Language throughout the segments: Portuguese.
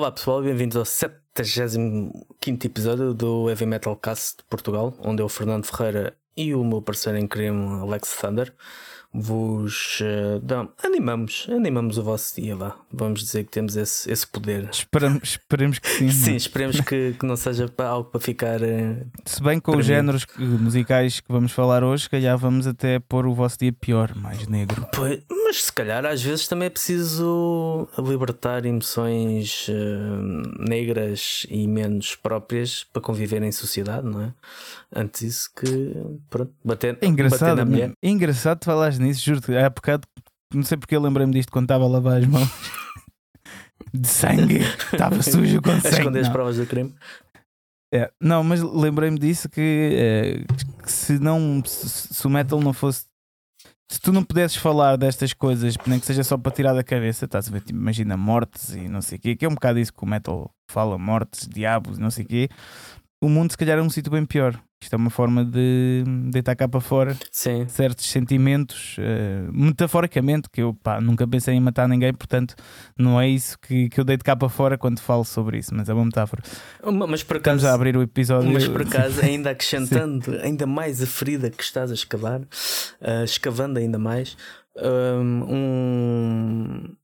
Olá pessoal, bem-vindos ao 75 episódio do Heavy Metal Cast de Portugal, onde eu, Fernando Ferreira e o meu parceiro em crime, Alex Thunder, vos uh, dão, animamos, animamos o vosso dia lá. Vamos dizer que temos esse, esse poder. Esperamos, esperemos que sim. sim, esperemos que, que não seja algo para ficar. Uh, Se bem com os géneros musicais que vamos falar hoje, calhar vamos até pôr o vosso dia pior, mais negro. Pois, mas se calhar às vezes também é preciso libertar emoções uh, negras e menos próprias para conviver em sociedade, não é? Antes isso que pronto, bater, é engraçado, bater na mulher. É engraçado falar nisso, juro-te. Há bocado, não sei porque eu lembrei-me disto quando estava a lavar as mãos. De sangue, estava sujo com sangue. A esconder as provas do crime. É, não, mas lembrei-me disso que, é, que se não se, se, o metal não fosse se tu não pudesses falar destas coisas, nem que seja só para tirar da cabeça, estás a ver? Tipo, imagina mortes e não sei o quê, que é um bocado isso que o metal fala: mortes, diabos, não sei o quê. O mundo, se calhar, é um sítio bem pior. Isto é uma forma de deitar cá para fora Sim. certos sentimentos, uh, metaforicamente, que eu pá, nunca pensei em matar ninguém, portanto, não é isso que, que eu deito cá para fora quando falo sobre isso, mas é uma metáfora. Mas por acaso, Estamos a abrir o episódio. Mas por acaso, ainda acrescentando ainda mais a ferida que estás a escavar, uh, escavando ainda mais, um,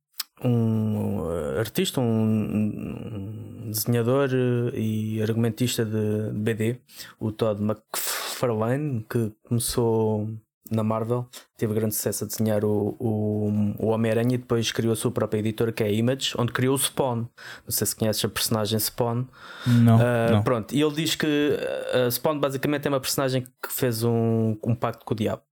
um artista, um desenhador e argumentista de BD, o Todd McFarlane, que começou na Marvel, teve grande sucesso a desenhar o, o, o Homem-Aranha e depois criou a sua própria editora que é a Image, onde criou o Spawn. Não sei se conheces a personagem Spawn. Não, uh, não. Pronto, e ele diz que uh, Spawn basicamente é uma personagem que fez um, um pacto com o diabo.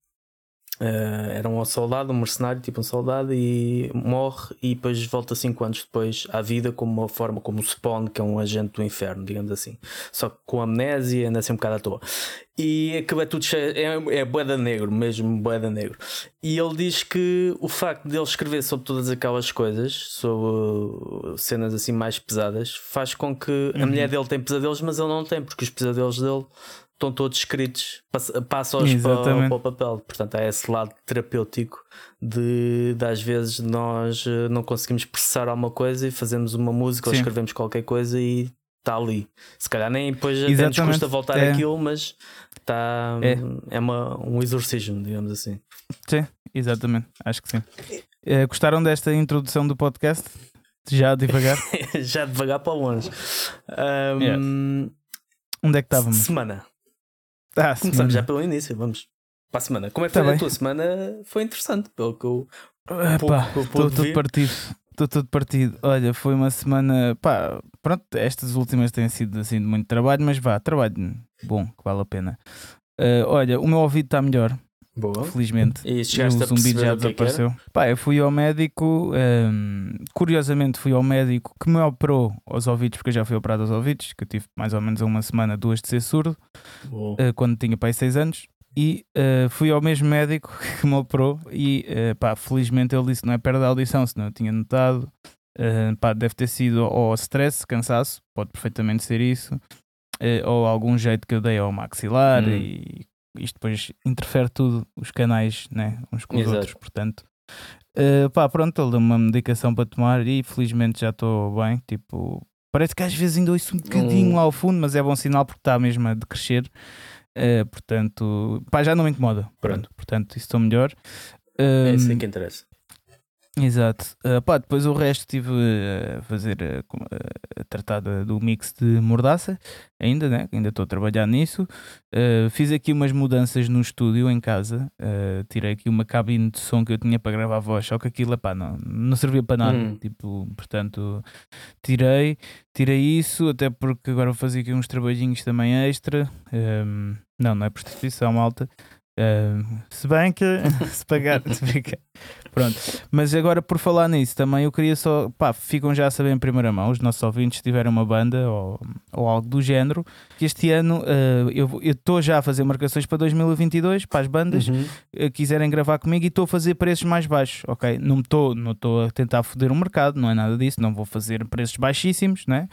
Uh, era um soldado, um mercenário, tipo um soldado, e morre e depois volta 5 anos depois à vida como uma forma, como o Spawn, que é um agente do inferno, digamos assim. Só que com amnésia, anda assim um bocado à toa. E acaba é tudo cheio, é, é boeda negro, mesmo boeda negro. E ele diz que o facto de ele escrever sobre todas aquelas coisas, sobre cenas assim mais pesadas, faz com que uhum. a mulher dele tem pesadelos, mas ele não tem, porque os pesadelos dele estão todos escritos, passa-os para, para, o papel. Portanto, há esse lado terapêutico de, de às vezes nós eh, não conseguimos processar alguma coisa e fazemos uma música Sim. ou escrevemos qualquer coisa e está ali. Se calhar nem depois até nos custa voltar é. aquilo, mas está, é, é uma, um exorcismo, digamos assim. Sim, exatamente, acho que sim. É, gostaram desta introdução do podcast? Já devagar? Já devagar para longe. Um, yeah. Onde é que estávamos? Semana. Ah, Começamos já pelo início, vamos para a semana. Como é que tá foi bem. a tua semana? Foi interessante, pelo que eu. Estou tudo partido. Estou tudo partido. Olha, foi uma semana. Pá, pronto, estas últimas têm sido assim de muito trabalho, mas vá, trabalho bom, que vale a pena. Uh, olha, o meu ouvido está melhor. Boa. Felizmente. E chegaste o zumbido já é desapareceu. Pá, eu fui ao médico, um, curiosamente fui ao médico que me operou aos ouvidos, porque eu já fui operado aos ouvidos, que eu tive mais ou menos uma semana, duas de ser surdo, uh, quando tinha pai 6 anos. E uh, fui ao mesmo médico que me operou e uh, pá, felizmente ele disse que não é perda da audição, senão eu tinha notado. Uh, pá, deve ter sido ou stress, cansaço, pode perfeitamente ser isso, ou algum jeito que eu dei ao maxilar hum. e isto depois interfere tudo, os canais, né? uns com os Exato. outros, portanto. Uh, pá, pronto, ele deu uma medicação para tomar e felizmente já estou bem. Tipo, parece que às vezes ainda ouço um bocadinho hum. lá ao fundo, mas é bom sinal porque está mesmo a decrescer. Uh, portanto, pá, já não me incomoda. Pronto, portanto, isso estou melhor. É isso que interessa. Exato. Uh, pá, depois o resto estive a fazer a, a tratar do mix de mordaça, ainda, né? Ainda estou a trabalhar nisso. Uh, fiz aqui umas mudanças no estúdio em casa. Uh, tirei aqui uma cabine de som que eu tinha para gravar a voz, só que aquilo pá, não, não servia para nada. Hum. Tipo, portanto, tirei, tirei isso, até porque agora vou fazer aqui uns trabalhinhos também extra. Um, não, não é prostituição, malta. Uh, se bem que se pagar, pronto. Mas agora por falar nisso, também eu queria só, pá, ficam já a saber em primeira mão, os nossos ouvintes tiveram uma banda ou, ou algo do género, que este ano uh, eu estou já a fazer marcações para 2022 para as bandas uhum. uh, quiserem gravar comigo e estou a fazer preços mais baixos, ok? Não estou não a tentar foder o mercado, não é nada disso, não vou fazer preços baixíssimos, né?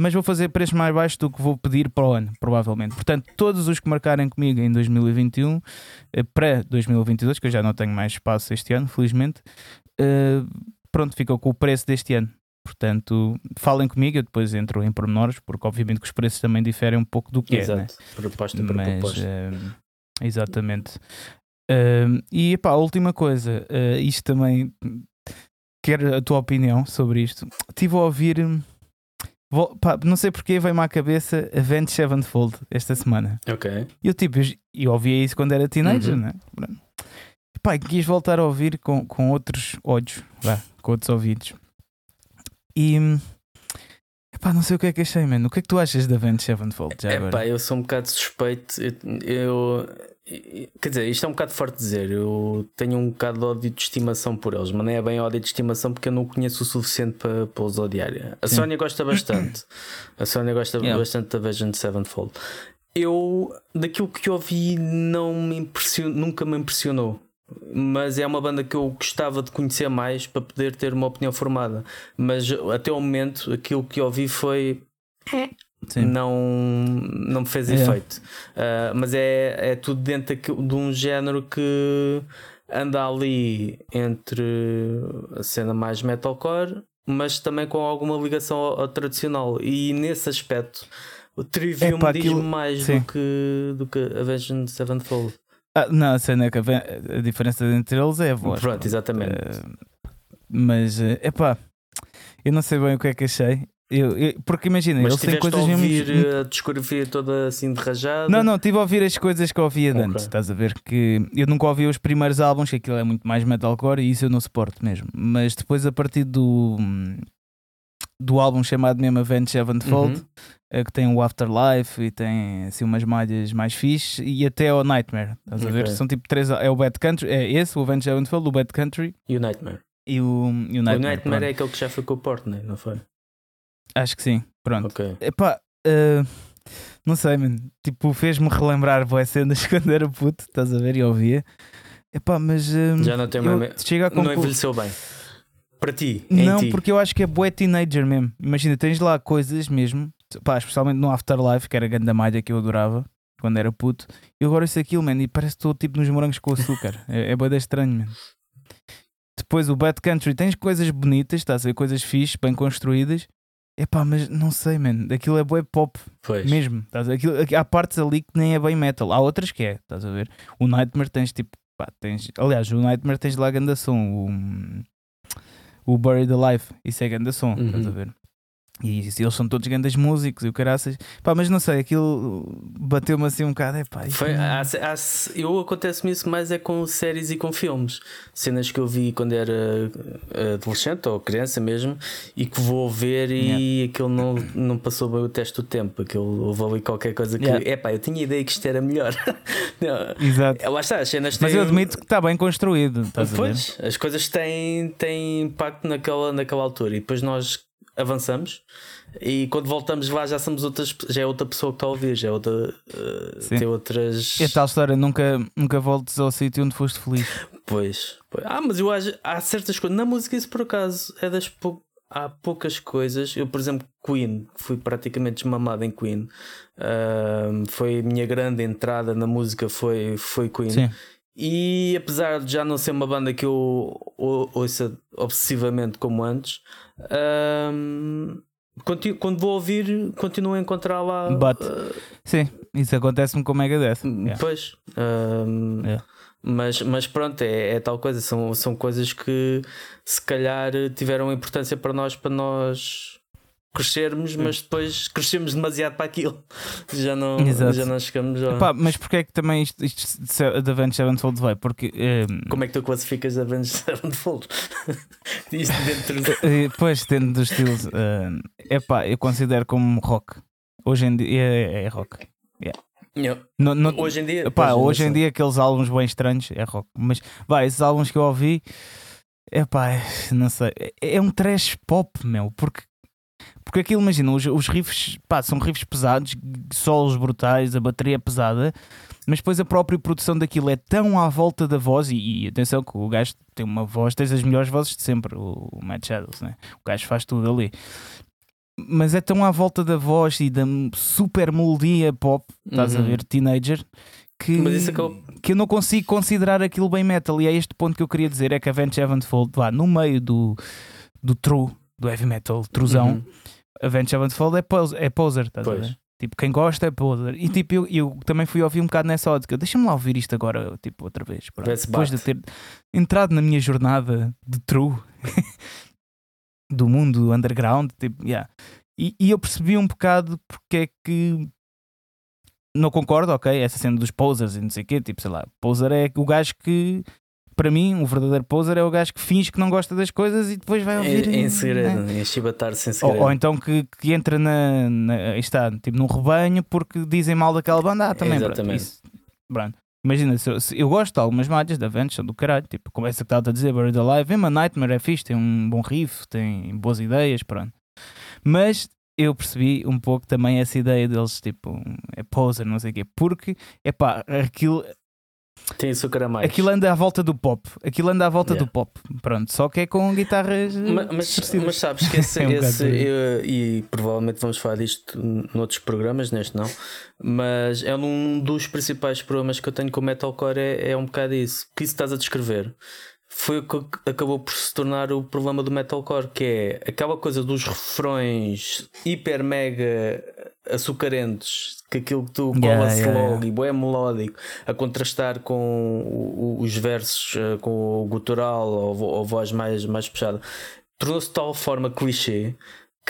mas vou fazer preços mais baixos do que vou pedir para o ano, provavelmente. Portanto, todos os que marcarem comigo em 2021 eh, para 2022, que eu já não tenho mais espaço este ano, felizmente, uh, pronto, ficou com o preço deste ano. Portanto, falem comigo, eu depois entro em pormenores, porque obviamente que os preços também diferem um pouco do que Exato. é. Né? Proposta para Mas, proposta. ehm, exatamente. Ehm, e pá, a última coisa, eh, isto também quero a tua opinião sobre isto. Estive a ouvir, vou- pá, não sei porque veio-me à cabeça Avenged Sevenfold esta semana. Ok. E eu tipo, eu, eu ouvia isso quando era teenager, Uhum. né? Pá, quis voltar a ouvir com, com outros olhos, vá, com outros ouvidos. E epá, não sei o que é que achei, mano. O que é que tu achas da Avenged Sevenfold? Já É agora? pá, eu sou um bocado suspeito. Eu, eu- quer dizer, isto é um bocado forte dizer. Eu tenho um bocado de ódio de estimação por eles, mas não é bem ódio de estimação porque eu não conheço o suficiente para, para os odiar. A Sim. Sónia gosta bastante. A Sónia gosta Yeah. bastante da Vision Sevenfold. Eu, daquilo que ouvi, não me nunca me impressionou. Mas é uma banda que eu gostava de conhecer mais para poder ter uma opinião formada. Mas até o momento, aquilo que ouvi foi Sim. não, não me fez É. efeito. Ah, mas é, é tudo dentro de um género que anda ali entre a cena mais metalcore, mas também com alguma ligação ao, ao tradicional. E nesse aspecto, o Trivium diz aquilo- mais sim. do que, do que Avenged Sevenfold. Ah, não, a cena é que a, diferença entre eles é a voz. Pronto, exatamente. Eh, mas, é epá, eu não sei bem o que é que achei. Eu, eu- porque imagina, Mas eles têm tiveste a coisas ouvir mesmo. a discografia toda assim de rajada. Não, não, estive a ouvir as coisas que ouvia de Ok. antes. Estás a ver que eu nunca ouvi os primeiros álbuns, que aquilo é muito mais metalcore e isso eu não suporto mesmo. Mas depois, a partir do, do álbum chamado mesmo Avenged Sevenfold, Uhum. é que tem o Afterlife e tem assim umas malhas mais fixe e até o Nightmare. Estás a ver? São tipo três. É o Bad Country, é esse, o Avenged Sevenfold, o Bad Country E o Nightmare. e o, e o o Nightmare. Nightmare pronto. é aquele que já foi com o Portney, não foi? Acho que sim, pronto. Ok. Epá, eh, não sei, mano. Tipo, fez-me relembrar boas cenas quando era puto, estás a ver? E ouvia. Epá, mas. eh, Já não tem eu mais. chego a Não envelheceu bem. Para ti, Não, ti. porque eu acho que é bué teenager mesmo. Imagina, tens lá coisas mesmo, pá, especialmente no Afterlife, que era a grande malha que eu adorava quando era puto. E agora isso aquilo, mano, e parece que estou tipo nos morangos com açúcar. é, é bué da estranho, mano. Depois o Bad Country, tens coisas bonitas, estás a ver? Coisas fixe, bem construídas. Epá, mas não sei, mano. Aquilo é bué pop. Pois. Mesmo, estás a ver? Aquilo- aqui- há partes ali que nem é bem metal, há outras que é, estás a ver? O Nightmare tens tipo, pá, tens, aliás, o Nightmare tens lá ganda som, o, Buried Alive, isso é ganda som, estás a Uhum. ver? E eles são todos grandes músicos e o caraças, pá, mas não sei, aquilo bateu-me assim um bocado, é pá, Foi, há- há- eu acontece-me isso mais é com séries e com filmes. Cenas que eu vi quando era eh, adolescente ou criança mesmo e que vou ver e aquilo não, não passou bem o teste do tempo. Aquilo houve ali qualquer coisa que. Yeah. Epá, eu tinha ideia que isto era melhor. Não, Exato. é, lá está, as cenas Mas têm. eu admito que está bem construído, estás a ver? Pois, as coisas têm, têm impacto naquela, naquela altura e depois nós avançamos e quando voltamos lá já somos outras já é outra pessoa que está a ouvir, já é outra Sim. tem outras É tal história, nunca, nunca voltes ao sítio onde foste feliz. pois, pois. Ah, mas eu acho há certas coisas na música isso por acaso é das pou... há poucas coisas. Eu, por exemplo, Queen, que fui praticamente desmamado em Queen, ahm, foi a minha grande entrada na música foi, foi Queen. Sim. E apesar de já não ser uma banda que eu ou- ouça obsessivamente como antes, conti- quando vou ouvir, continuo a encontrar lá. Bate. ah, Sim, isso acontece-me com o Megadeth. Yeah. Pois. ahm, Yeah. mas, mas pronto, é, é tal coisa. São, são coisas que se calhar tiveram importância para nós, para nós crescermos, mas depois crescemos demasiado para aquilo. Já não, Exato. já não chegamos a. Pá, mas porquê é que também isto, isto de Avenged Sevenfold vai? Porque eh, Como é que tu classificas Avenged Sevenfold? Isto dentro de... Eh, Pois, dentro dos estilos, é pá, eu considero como rock. Hoje em dia é, é rock. Não, No- no- Hoje em dia. pá, pois, hoje em dia aqueles álbuns bem estranhos é rock. Mas vai, esses álbuns que eu ouvi, é pá, não sei. É, é um trash pop, meu. Porque, porque aquilo, imagina, os, os riffs, pá, são riffs pesados, solos brutais, a bateria é pesada. Mas depois a própria produção daquilo é tão à volta da voz, e, e atenção que o gajo tem uma voz, tens as melhores vozes de sempre, o, o Matt Shadows, né? o gajo faz tudo ali. Mas é tão à volta da voz e da super melodia pop, estás a Uhum. ver, teenager, que, que eu não consigo considerar aquilo bem metal. E é este ponto que eu queria dizer: é que a Avenged Sevenfold, lá no meio do, do true do heavy metal, trusão, Uhum. Avenged Sevenfold é, pos é poser, estás a Pois. ver? Tipo, quem gosta é poser. E tipo, eu, eu também fui ouvir um bocado nessa ótica. Deixa-me lá ouvir isto agora, tipo, outra vez. pronto. Depois de ter entrado na minha jornada de true do mundo underground, tipo, yeah. E, e eu percebi um bocado porque é que não concordo, ok, essa cena dos posers e não sei o quê, tipo, sei lá, poser é o gajo que, para mim, o verdadeiro poser é o gajo que finge que não gosta das coisas e depois vai ouvir. Em, em né? segredo, em chibatar-se em Ou, segredo. ou então que, que entra na, na- está, tipo, num rebanho porque dizem mal daquela banda. Ah, também, pronto, Exatamente. isso. Imagina, se, eu- se eu gosto de algumas malhas da Vents, são do caralho, tipo, como essa que estava a dizer, Buried Alive, mesmo a Nightmare é fixe, tem um bom riff, tem boas ideias, pronto. Mas eu percebi um pouco também essa ideia deles, tipo, é poser, não sei o quê, porque, é pá, aquilo, Tem açúcar a mais. aquilo anda à volta do pop, aquilo anda à volta Yeah. do pop, pronto, só que é com guitarras. eh, Ma- Mas, distorcidas. mas sabes que esse, É um esse- eu- e provavelmente vamos falar disto noutros programas, neste não, mas é um dos principais problemas que eu tenho com o metalcore é, é um bocado isso, que isso estás a descrever. Foi o que acabou por se tornar o problema do metalcore, que é aquela coisa dos refrões hiper mega açucarentos, que aquilo que tu Yeah, cola-se yeah, logo yeah. e bué melódico, a contrastar com o- o- os versos, eh, com o gutural ou, ou voz mais, mais puxada, tornou-se de tal forma clichê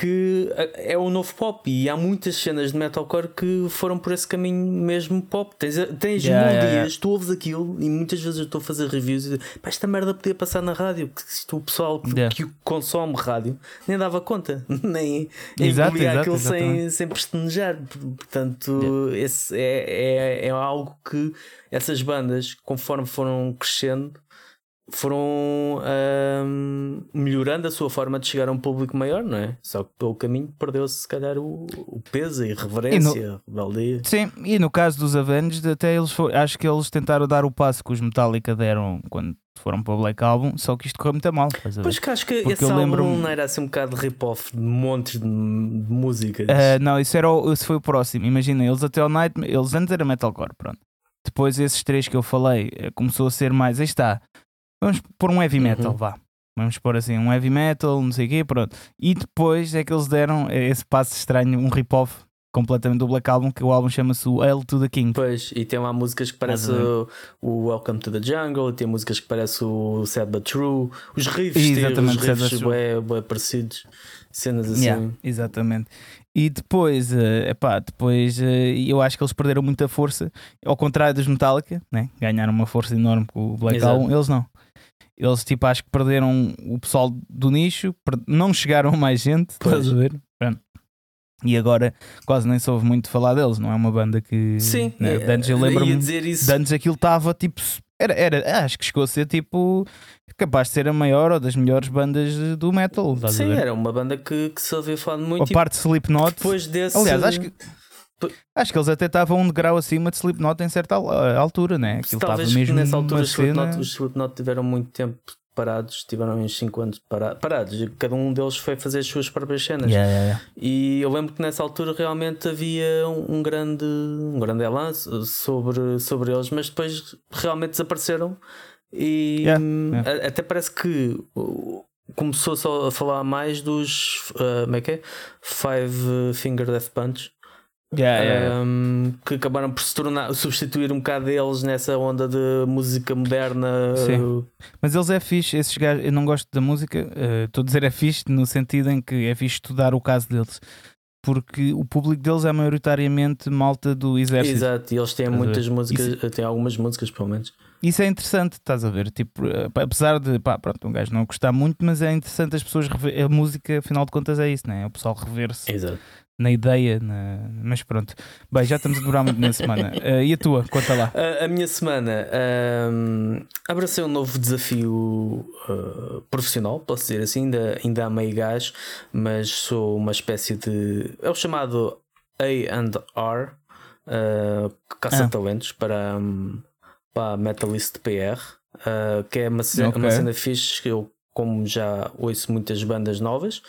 que eh, é o novo pop e há muitas cenas de metalcore que foram por esse caminho mesmo pop. Tens, tens Yeah, melodias, yeah, yeah. tu ouves aquilo e muitas vezes eu estou a fazer reviews e digo, "Pá, esta merda podia passar na rádio, que isto, o pessoal que, Yeah. que consome rádio nem dava conta, nem Exato, engolia exato, aquilo sem, exatamente. sem pestanejar. Portanto, esse é, é, é algo que essas bandas, conforme foram crescendo, foram ahm, melhorando a sua forma de chegar a um público maior, não é? Só que pelo caminho perdeu-se, se calhar, o, o peso, a irreverência, a rebeldia. Sim, e no caso dos Avenged, até eles acho que eles tentaram dar o passo que os Metallica deram quando foram para o Black Album, só que isto correu muito mal. Pois que acho que Porque esse eu álbum lembro-me- não era assim um bocado de rip-off de montes de, músicas. Ah, não, isso era o, esse foi o próximo. Imagina, eles até ao Night, eles antes era metalcore, pronto. Depois esses três que eu falei eh, começou a ser mais, aí está. Vamos pôr um heavy metal, Uhum. vá. Vamos pôr assim, um heavy metal, não sei o quê, pronto. E depois é que eles deram esse passo estranho, um rip-off completamente do Black Album, que o álbum chama-se o Hail to the King. Pois, e tem lá músicas que parecem Estás a o, Welcome to the Jungle, tem músicas que parecem o Sad But True, os riffs, tem Exatamente, os Sad But riffs bué parecidos, cenas assim. Yeah, exatamente. E depois, eh, epá, depois eh, eu acho que eles perderam muita força, ao contrário dos Metallica, né? ganharam uma força enorme com o Black Exato. Album, eles não. Eles tipo acho que perderam o pessoal do nicho, não chegaram mais gente, Pois. estás a ver? Pronto. E agora quase nem se ouve muito falar deles, não é uma banda que. Sim, né? é, de antes eu lembro-me. dizer isso. De antes aquilo estava tipo. Era, era, acho que chegou a ser tipo. capaz de ser a maior ou das melhores bandas eh, do metal. Sim, era uma banda que, que se ouvia falar muito. A e parte de Slipknot. depois desse. Aliás, acho que, acho que eles até estavam um degrau acima de Slipknot em certa eh, altura, né? Aquilo estava Talvez mesmo nessa altura os Slipknot, cena... os Slipknot tiveram muito tempo parados, tiveram uns 5 anos para- parados, e cada um deles foi fazer as suas próprias cenas. Yeah, yeah, yeah. E eu lembro que nessa altura realmente havia um, um grande, um grande elan sobre, sobre eles, mas depois realmente desapareceram. E hum, a- até parece que começou só a falar mais dos uh, como é que é? Five Finger Death Punch. Yeah, um, que acabaram por se tornar, substituir um bocado deles nessa onda de música moderna. Sim. uh, Mas eles é fixe, esses gajos, eu não gosto da música, eh, estou a dizer é fixe no sentido em que é fixe estudar o caso deles. Porque o público deles é maioritariamente malta do exército. Exato, e eles têm muitas músicas, têm algumas músicas pelo menos. Isso é interessante, estás a ver? Tipo, eh, apesar de, pá, pronto, um gajo não gostar muito, mas é interessante as pessoas rever. A música, afinal de contas, é isso, né? É o pessoal rever-se. Na ideia, na... mas pronto. Bem, já estamos a demorar muito na semana. Eh, e a tua? Conta lá. A, a minha semana ahm, abracei um novo desafio ah, profissional, posso dizer assim, ainda, ainda há meio gás, mas sou uma espécie de. É o chamado AR, uh, caça-talentos para, hum, para a Metalist PR, ah, que é uma, ce- Ok. uma cena fixe que eu. Como já ouço muitas bandas novas,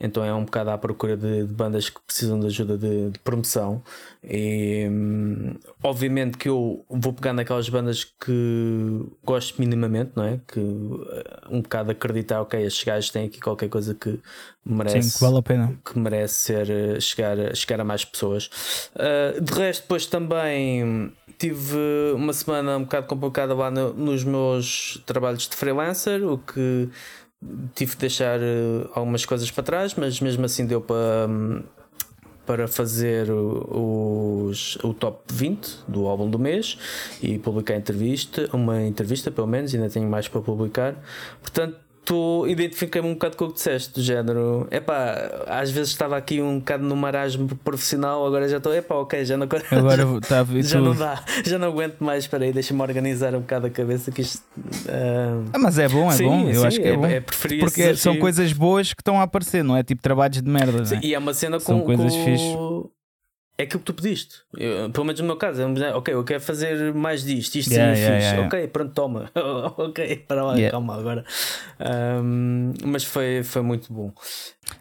então é um bocado à procura de, de bandas que precisam de ajuda de, de promoção. E hum, obviamente que eu vou pegar naquelas bandas que gosto minimamente, não é? Que uh, um bocado acreditar, ok, estes gajos têm aqui qualquer coisa que merece, Sim, que vale a pena. que merece ser, eh, chegar, chegar a mais pessoas. Uh, de resto, depois também tive uma semana um bocado complicada lá no- nos meus trabalhos de freelancer, o que tive de deixar eh, algumas coisas para trás, mas mesmo assim deu para. hum, Para fazer os, o top 20 do álbum do mês e publicar entrevista, uma entrevista pelo menos, ainda tenho mais para publicar. Portanto, tu identifiquei-me um bocado com o que disseste, do género. Epá, às vezes estava aqui um bocado no marasmo profissional, agora já estou, epá, ok, já não, Agora ver já não dá, já não aguento mais. Espera aí, deixa-me organizar um bocado a cabeça que isto. ah, Ah, mas é bom, é sim, bom. Eu sim, acho que é, bom. preferir esse Porque são coisas boas que estão a aparecer, não é? Tipo trabalhos de merda. não Sim, é? e é uma cena São com, coisas com- fixe. É aquilo que tu pediste. Eu, pelo menos no meu caso, é um género, ok, eu quero fazer mais disto, isto Yeah, seria yeah, fixe. yeah, Ok, pronto, toma. ok, para lá, calma agora. Ahm, mas foi, foi muito bom.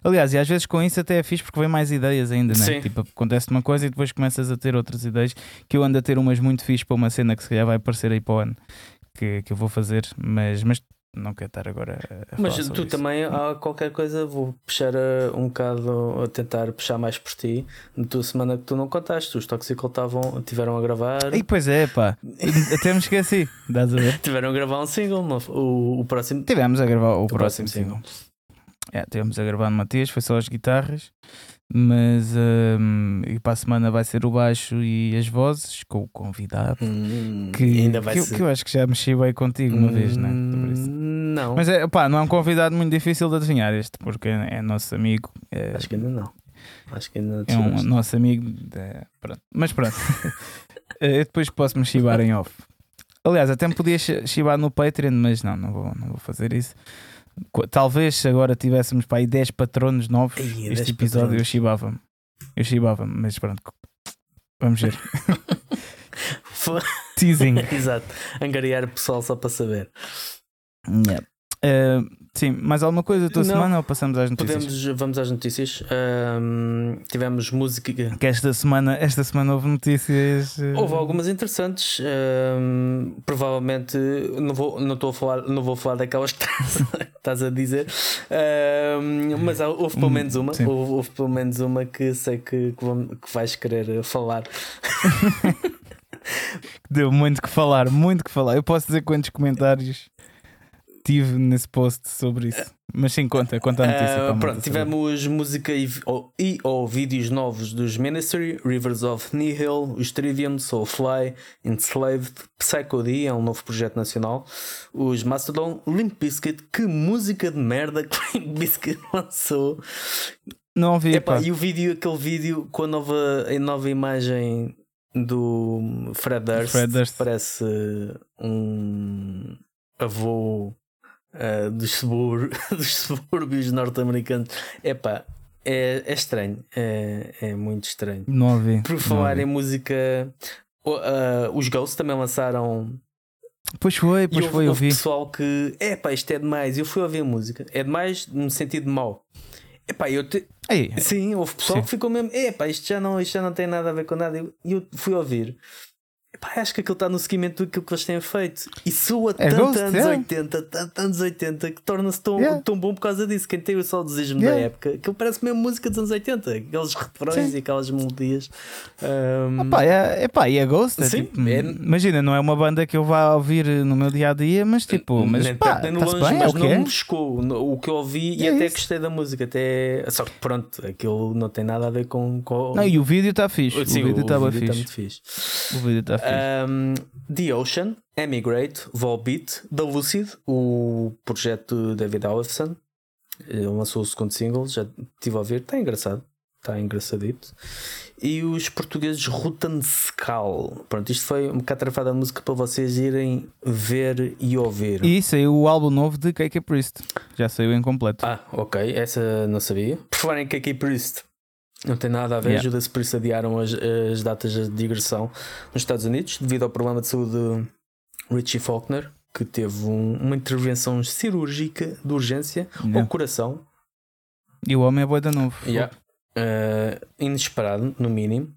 Aliás, e às vezes com isso até é fixe porque vem mais ideias ainda, né? Sim. Tipo, acontece uma coisa e depois começas a ter outras ideias. Que eu ando a ter umas muito fixe para uma cena que se calhar vai aparecer aí para o ano que, que eu vou fazer, mas, mas não quero estar agora a Mas tu isso. também, há qualquer coisa, vou puxar uh, um bocado, a tentar puxar mais por ti. Na tua semana que tu não contaste, os Toxical estavam, tiveram a gravar. E pois é, pá, até me esqueci. Dás a ver? Tiveram a gravar um single, o, o próximo. Tivemos a gravar o, próximo próximo single. É, tivemos a gravar no Matias, foi só as guitarras, mas hum, e para a semana vai ser o baixo e as vozes com o convidado. Hum, Que, ainda vai que, eu- ser. que eu acho que já mexi bem contigo uma vez, né? Sobre isso. Hum, Não, Mas é, pá, não é um convidado muito difícil de adivinhar este, porque é, é nosso amigo. É, acho que ainda não. Acho que ainda não é um nosso amigo. é, pronto. Mas pronto, Eh, eu depois posso me chibar em off. Aliás, até me podia chi- chibar no Patreon, mas não, não vou, não vou fazer isso. Talvez se agora tivéssemos para aí 10 patronos novos, Ei, 10 este episódio eu patronos. chibava-me. Eu chibava-me, mas pronto. Vamos ver. Teasing. Exato, angariar o pessoal só para saber. Yeah. Eh, sim, mais alguma coisa da tua Não. semana ou passamos às notícias? Podemos, vamos às notícias. Ahm, tivemos música. Que esta semana, esta semana houve notícias. eh, Houve algumas interessantes. ahm, provavelmente não vou, não estou a falar, não vou falar daquelas que estás, que estás a dizer. Ahm, mas há- houve pelo Hum, menos uma. sim. Houve, houve pelo menos uma que sei que, que, vam- que vais querer falar. Deu muito que falar, muito que falar. Eu posso dizer quantos comentários tive nesse post sobre isso. Mas sim, conta, conta a notícia. Malta pronto, saber. tivemos música e, ou, e ou vídeos novos dos Ministry, Rivers of Nihil, os Trivium, Soulfly, Enslaved, Psycho D, é um novo projeto nacional, os Mastodon, Limp Bizkit, que música de merda que Limp Bizkit lançou. Não ouvi, Epá, pá. e o vídeo, aquele vídeo com a nova, a nova imagem do Fred Durst, Fred Durst. parece um avô ah, dos, subúr- dos subúrbios norte-americanos. Epá, é, é estranho, é, é muito estranho. Não ouvi. Por falar em música, ah, os Ghosts também lançaram. Pois foi, pois houve, foi, eu vi. pessoal que, epá, isto é demais. Eu fui ouvir a música, é demais no sentido mau. Epá, eu te, Ei, Sim, houve pessoal Sim. que ficou mesmo, epá, isto já, não, isto já não tem nada a ver com nada. E eu, eu fui ouvir. Epá, acho que aquilo está no seguimento daquilo que eles têm feito. E soa É tanto Ghost, anos yeah. 80, tanto anos 80, que torna-se tão, Yeah. tão bom por causa disso. Quem tem o saudosismo Yeah. da época, aquilo parece mesmo música dos anos 80, aqueles refrões Sim. e aquelas melodias. Ahm, Pá, é, epá, e é Ghost? É Sim, tipo, é- Imagina, não é uma banda que eu vá ouvir no meu dia a dia, mas tipo, mas nem pá, nem no longe, bem, é mas o que não é. me No- o que eu ouvi e É até isso. gostei da música. Até... Só que pronto, aquilo não tem nada a ver com. com... Não, e o vídeo está fixe. Sim, o vídeo está vídeo tá fixe. fixe. O vídeo está fixe. Um, The Ocean, Emigrate, Volbeat, da Lucid, o projeto do David Allefson. Ele lançou o segundo single, já estive a ouvir, está engraçado, está engraçadito. E os portugueses Rutanskal. Pronto, isto foi um bocado trafada de música para vocês irem ver e ouvir. E saiu o álbum novo de KK Priest. Já saiu em completo. Ah, ok, essa não sabia. Por falar em KK Priest, não tem nada a ver. Yeah. Judas Priest adiaram as, as datas de digressão nos Estados Unidos devido ao problema de saúde de Richie Faulkner, que teve um- uma intervenção cirúrgica de urgência Yeah. ao coração. E o homem é boa da novo. Yeah. Uh, inesperado, no mínimo.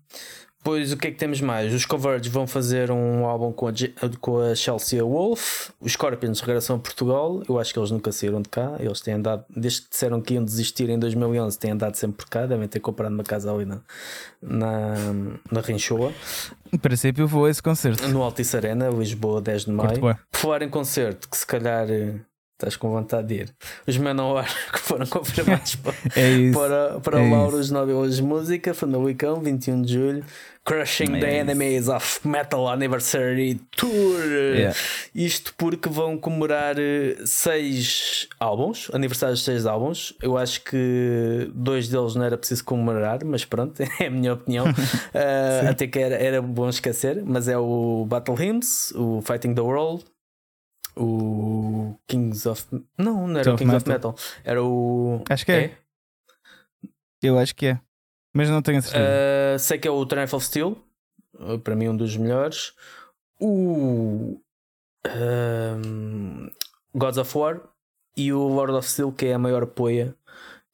Depois o que é que temos mais? Os Converge vão fazer um álbum com a, com a Chelsea Wolf. Os Scorpions regressam a Portugal. Eu acho que eles nunca saíram de cá. Eles têm andado, desde que disseram que iam desistir em 2011, têm andado sempre por cá. Devem ter comprado uma casa ali na, na, na Rinchoa. Em princípio, vou a esse concerto. No Altice Arena, Lisboa, 10 de maio. Por falar em concerto, que se calhar eh, Estás com vontade de ir. Os Manowar que foram confirmados é para, para é o Lauros Novelas Música, Famalicão, 21 de julho. Crushing é the. Enemies of Metal Anniversary Tour. Yeah. Isto porque vão comemorar eh, seis álbuns, aniversários de seis álbuns. Eu acho que dois deles não era preciso comemorar, mas pronto, é a minha opinião. uh, até que era, era bom esquecer, mas é o Battle Hymns, o Fighting the World o Kings of. Não, não era o Kings of Metal. Metal. Era o. Acho que é. é. Eu acho que é. Mas não tenho certeza. Uh, sei que é o Triumph of Steel. Uh, para mim, um dos melhores. O. Uh, Gods of War. E o Lord of Steel, que é a maior poia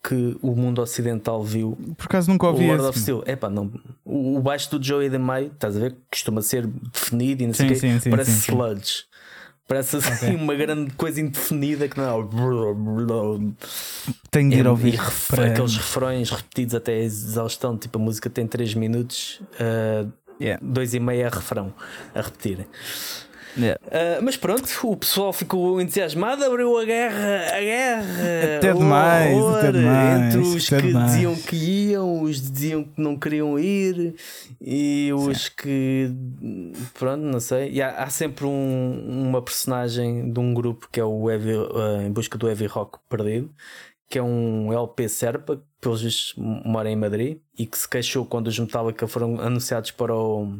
que o mundo ocidental viu. Por acaso nunca ouvi o Lord esse. of Steel. Epá, não. O, o baixo do Joey DeMay, estás a ver? Costuma ser definido e não sei sim, sim, sim, parece sludge. Parece assim okay. uma grande coisa indefinida que não é. Tenho de ir é, ouvir. para... Aqueles refrões repetidos até a exaustão. Tipo, a música tem 3 minutos, 2 uh, yeah. e meio é refrão a repetir. Yeah. Uh, mas pronto, o pessoal ficou entusiasmado, abriu a guerra, a guerra até demais, horror, até demais, entre os que demais. diziam que iam, os que diziam que não queriam ir e os Sim. que pronto, não sei. E há, há sempre um, uma personagem de um grupo que é o Heavy, uh, em busca do Heavy Rock Perdido, que é um LP Serpa, que pelos vistos mora em Madrid e que se queixou quando os Metallica foram anunciados para o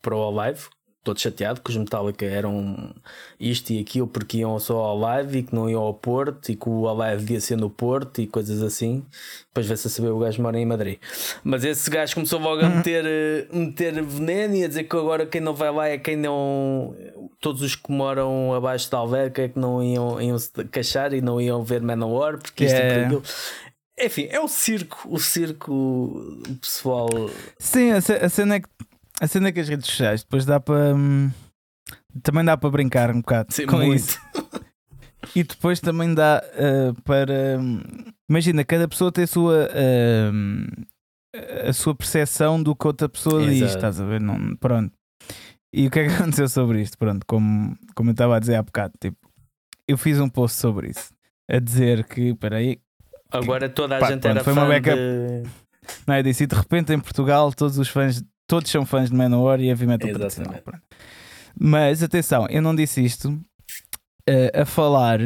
para o Live, todo chateado que os Metallica eram isto e aquilo porque iam só ao live e que não iam ao Porto e que o live devia ser no Porto e coisas assim. Depois vê-se a saber o gajo mora em Madrid. Mas esse gajo começou logo a uhum. meter, eh, meter veneno e a dizer que agora quem não vai lá é quem não. Todos os que moram abaixo da alverca é que não iam, iam se queixar e não iam ver Manowar porque isto é. e Enfim, é o circo, o circo pessoal. Sim, a cena é que a cena que as redes sociais depois dá para. Hum, também dá para brincar um bocado Sim, com muito. isso. e depois também dá uh, para. Hum, imagina, cada pessoa tem a sua. Uh, a sua percepção do que outra pessoa Exato. diz, estás a ver? Não, pronto. E o que é que aconteceu sobre isto? Pronto, como, como eu estava a dizer há bocado, tipo, eu fiz um post sobre isso, a dizer que, espera aí. Agora toda a pá, gente pronto, era foi uma beca. De... Não, eu disse, e de repente em Portugal todos os fãs todos são fãs de Manowar e heavy metal tradicional. Mas atenção, eu não disse isto uh, a falar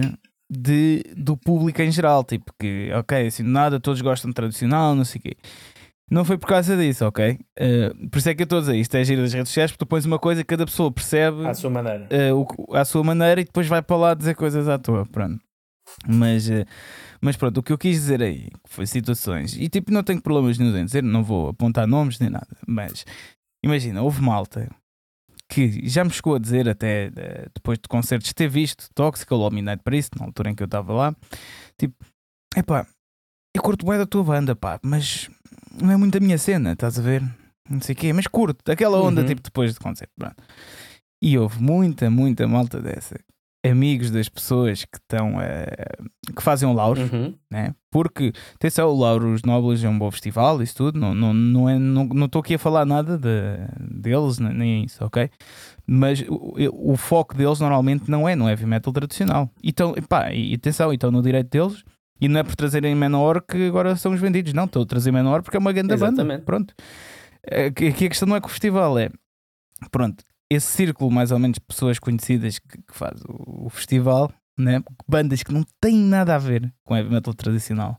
de, do público em geral, tipo que, ok, assim, nada, todos gostam de tradicional, não sei o quê. Não foi por causa disso, ok? Uh, por isso é que eu estou a dizer isto é giro das redes sociais, porque tu pões uma coisa que cada pessoa percebe à sua maneira, uh, o, à sua maneira e depois vai para lá dizer coisas à toa, pronto. Mas, uh, mas pronto, o que eu quis dizer aí foi situações, e tipo, não tenho problemas nenhum em dizer, não vou apontar nomes nem nada, mas imagina, houve malta que já me chegou a dizer, até uh, depois de concertos, ter visto Toxical ou Midnight Priest, na altura em que eu estava lá, tipo, epá, eu curto bem da tua banda, pá, mas não é muito a minha cena, estás a ver? Não sei o quê, mas curto, aquela onda, uhum. tipo, depois de concerto, pronto. E houve muita, muita malta dessa amigos das pessoas que estão uh, que fazem o Lauros, uhum. né? porque atenção, o Lauros Nobles é um bom festival, isso tudo, não estou não, não, é, não, não aqui a falar nada de, deles, nem isso, ok? Mas o, o, foco deles normalmente não é no heavy metal tradicional. Então, pá, e atenção, então no direito deles, e não é por trazerem menor que agora são os vendidos, não, estou a trazer menor porque é uma grande banda. Pronto. Aqui a questão não é que o festival é. Pronto, esse círculo, mais ou menos, de pessoas conhecidas que, que faz o, o, festival, né? bandas que não têm nada a ver com heavy metal tradicional.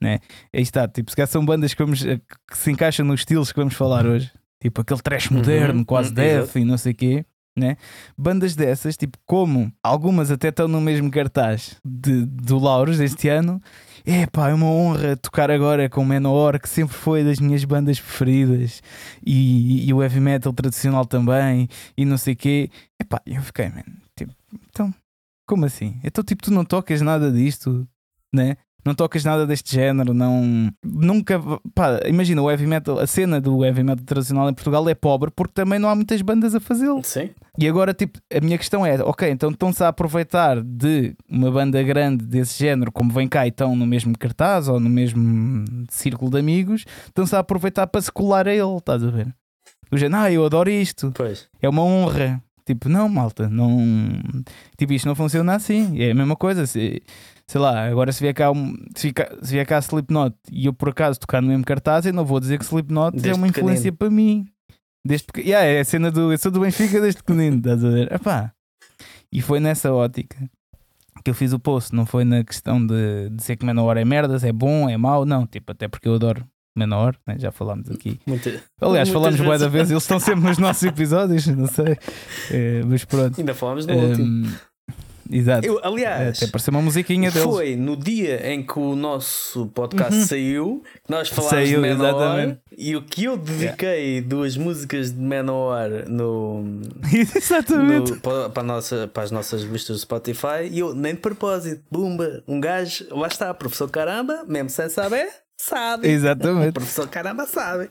Né? Aí está, tipo, se calhar são bandas que, vamos, eh, que se encaixam nos estilos que vamos falar hoje, tipo aquele trash uhum, moderno, uhum, quase uhum, death e não sei o quê. Né? Bandas dessas, tipo, como algumas até estão no mesmo cartaz de, do Lauros este ano, é pá, é uma honra tocar agora com o Menor, que sempre foi das minhas bandas preferidas, e, e o heavy metal tradicional também, e não sei o quê. É pá, eu fiquei, man, tipo, então, como assim? Então, tipo, tu não tocas nada disto, né? Não tocas nada deste género, não. Nunca. Pá, imagina, o heavy metal, a cena do heavy metal tradicional em Portugal é pobre porque também não há muitas bandas a fazê-lo. Sim. E agora, tipo, a minha questão é: ok, então estão-se a aproveitar de uma banda grande desse género, como vem cá e estão no mesmo cartaz ou no mesmo círculo de amigos, estão-se a aproveitar para se colar a ele, estás a ver? O género, ah, eu adoro isto, Pois. é uma honra. Tipo, não, malta, não. Tipo, isto não funciona assim. É a mesma coisa. Se, sei lá, agora se vier cá, um, se vier, se vier cá Slipknot e eu por acaso tocar no mesmo cartaz, eu não vou dizer que Slipknot Desde é uma influência para mim. Desde pequeno. Yeah, é a cena do. Eu sou do Benfica desde pequenino, estás a ver? Epá. E foi nessa ótica que eu fiz o post. Não foi na questão de dizer que Menor é merdas, é bom, é mau. Não, tipo, até porque eu adoro Menor, né? já falámos aqui. Muita... Aliás, falamos bué da vez, eles estão sempre nos nossos episódios, não sei. Eh, mas pronto. Ainda falámos no último. Exato. Eu, aliás, Até pareceu uma musiquinha deles. foi no dia em que o nosso podcast Uhum. saiu que nós falámos Saiu, de Menor exatamente. e o que eu dediquei duas músicas de Menor no, Exatamente. no- para, para, nossa, para as nossas listas do Spotify e eu nem de propósito, bumba, um gajo, lá está, professor caramba, mesmo sem saber, sabe. O Exatamente. professor caramba sabe.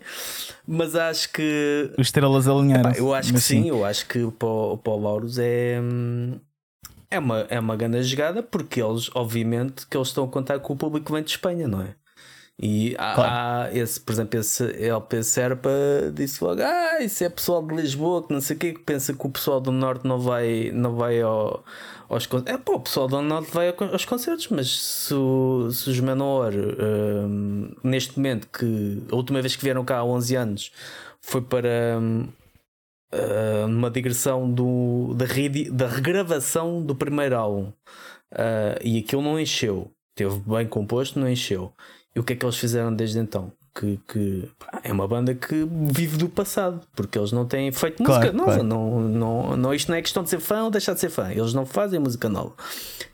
Mas acho que Os estrelas alinharam. Pá, eu acho que sim, eu acho que para o, para o Lauros é, hum, é, uma, é uma grande jogada porque eles, obviamente, que eles estão a contar com o público que vem de Espanha, não é? E há, Claro. há esse, por exemplo, esse LP Serpa disse logo: Ah, isso é pessoal de Lisboa que não sei o que, que pensa que o pessoal do Norte não vai, não vai ao, aos concertos. É pá, o pessoal do Norte vai ao- aos concertos, mas se, se os Menor, hum, neste momento, que a última vez que vieram cá há 11 anos foi para. hum, Uh, numa digressão do, da, redi- da regravação do primeiro álbum Uh, e aquilo não encheu. Teve bem composto, não encheu. E o que é que eles fizeram desde então? Que, que é uma banda que vive do passado, porque eles não têm feito Claro, música nova. claro. Não, não, não, isto não é questão de ser fã ou deixar de ser fã, eles não fazem música nova.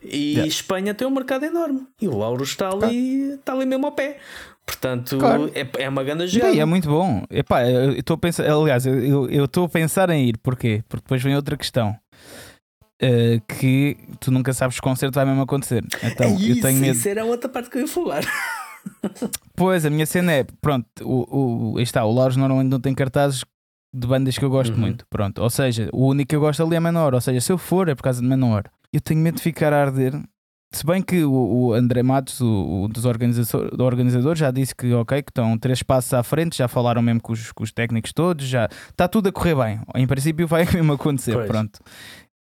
E Yeah. Espanha tem um mercado enorme e o Lauro está ali, está ali mesmo ao pé. Portanto, Claro. é, é uma grande jogada. é muito bom. Epá, eu estou a pensar, aliás, eu- eu eu estou a pensar em ir, porquê? Porque depois vem outra questão. eh, que tu nunca sabes o concerto vai mesmo acontecer. Então, É eu isso, tenho medo. isso era a outra parte que eu ia falar. Pois, a minha cena é, pronto, o, o, está, o Lauros normalmente não tem cartazes de bandas que eu gosto Uhum. muito, pronto. Ou seja, o único que eu gosto ali é Menor, ou seja, se eu for é por causa de Menor. Eu tenho medo de ficar a arder. Se bem que o, André Matos, o, dos organizador, do organizador, já disse que ok, que estão três passos à frente, já falaram mesmo com os, com os técnicos todos, já está tudo a correr bem. Em princípio vai mesmo acontecer, Pois. pronto.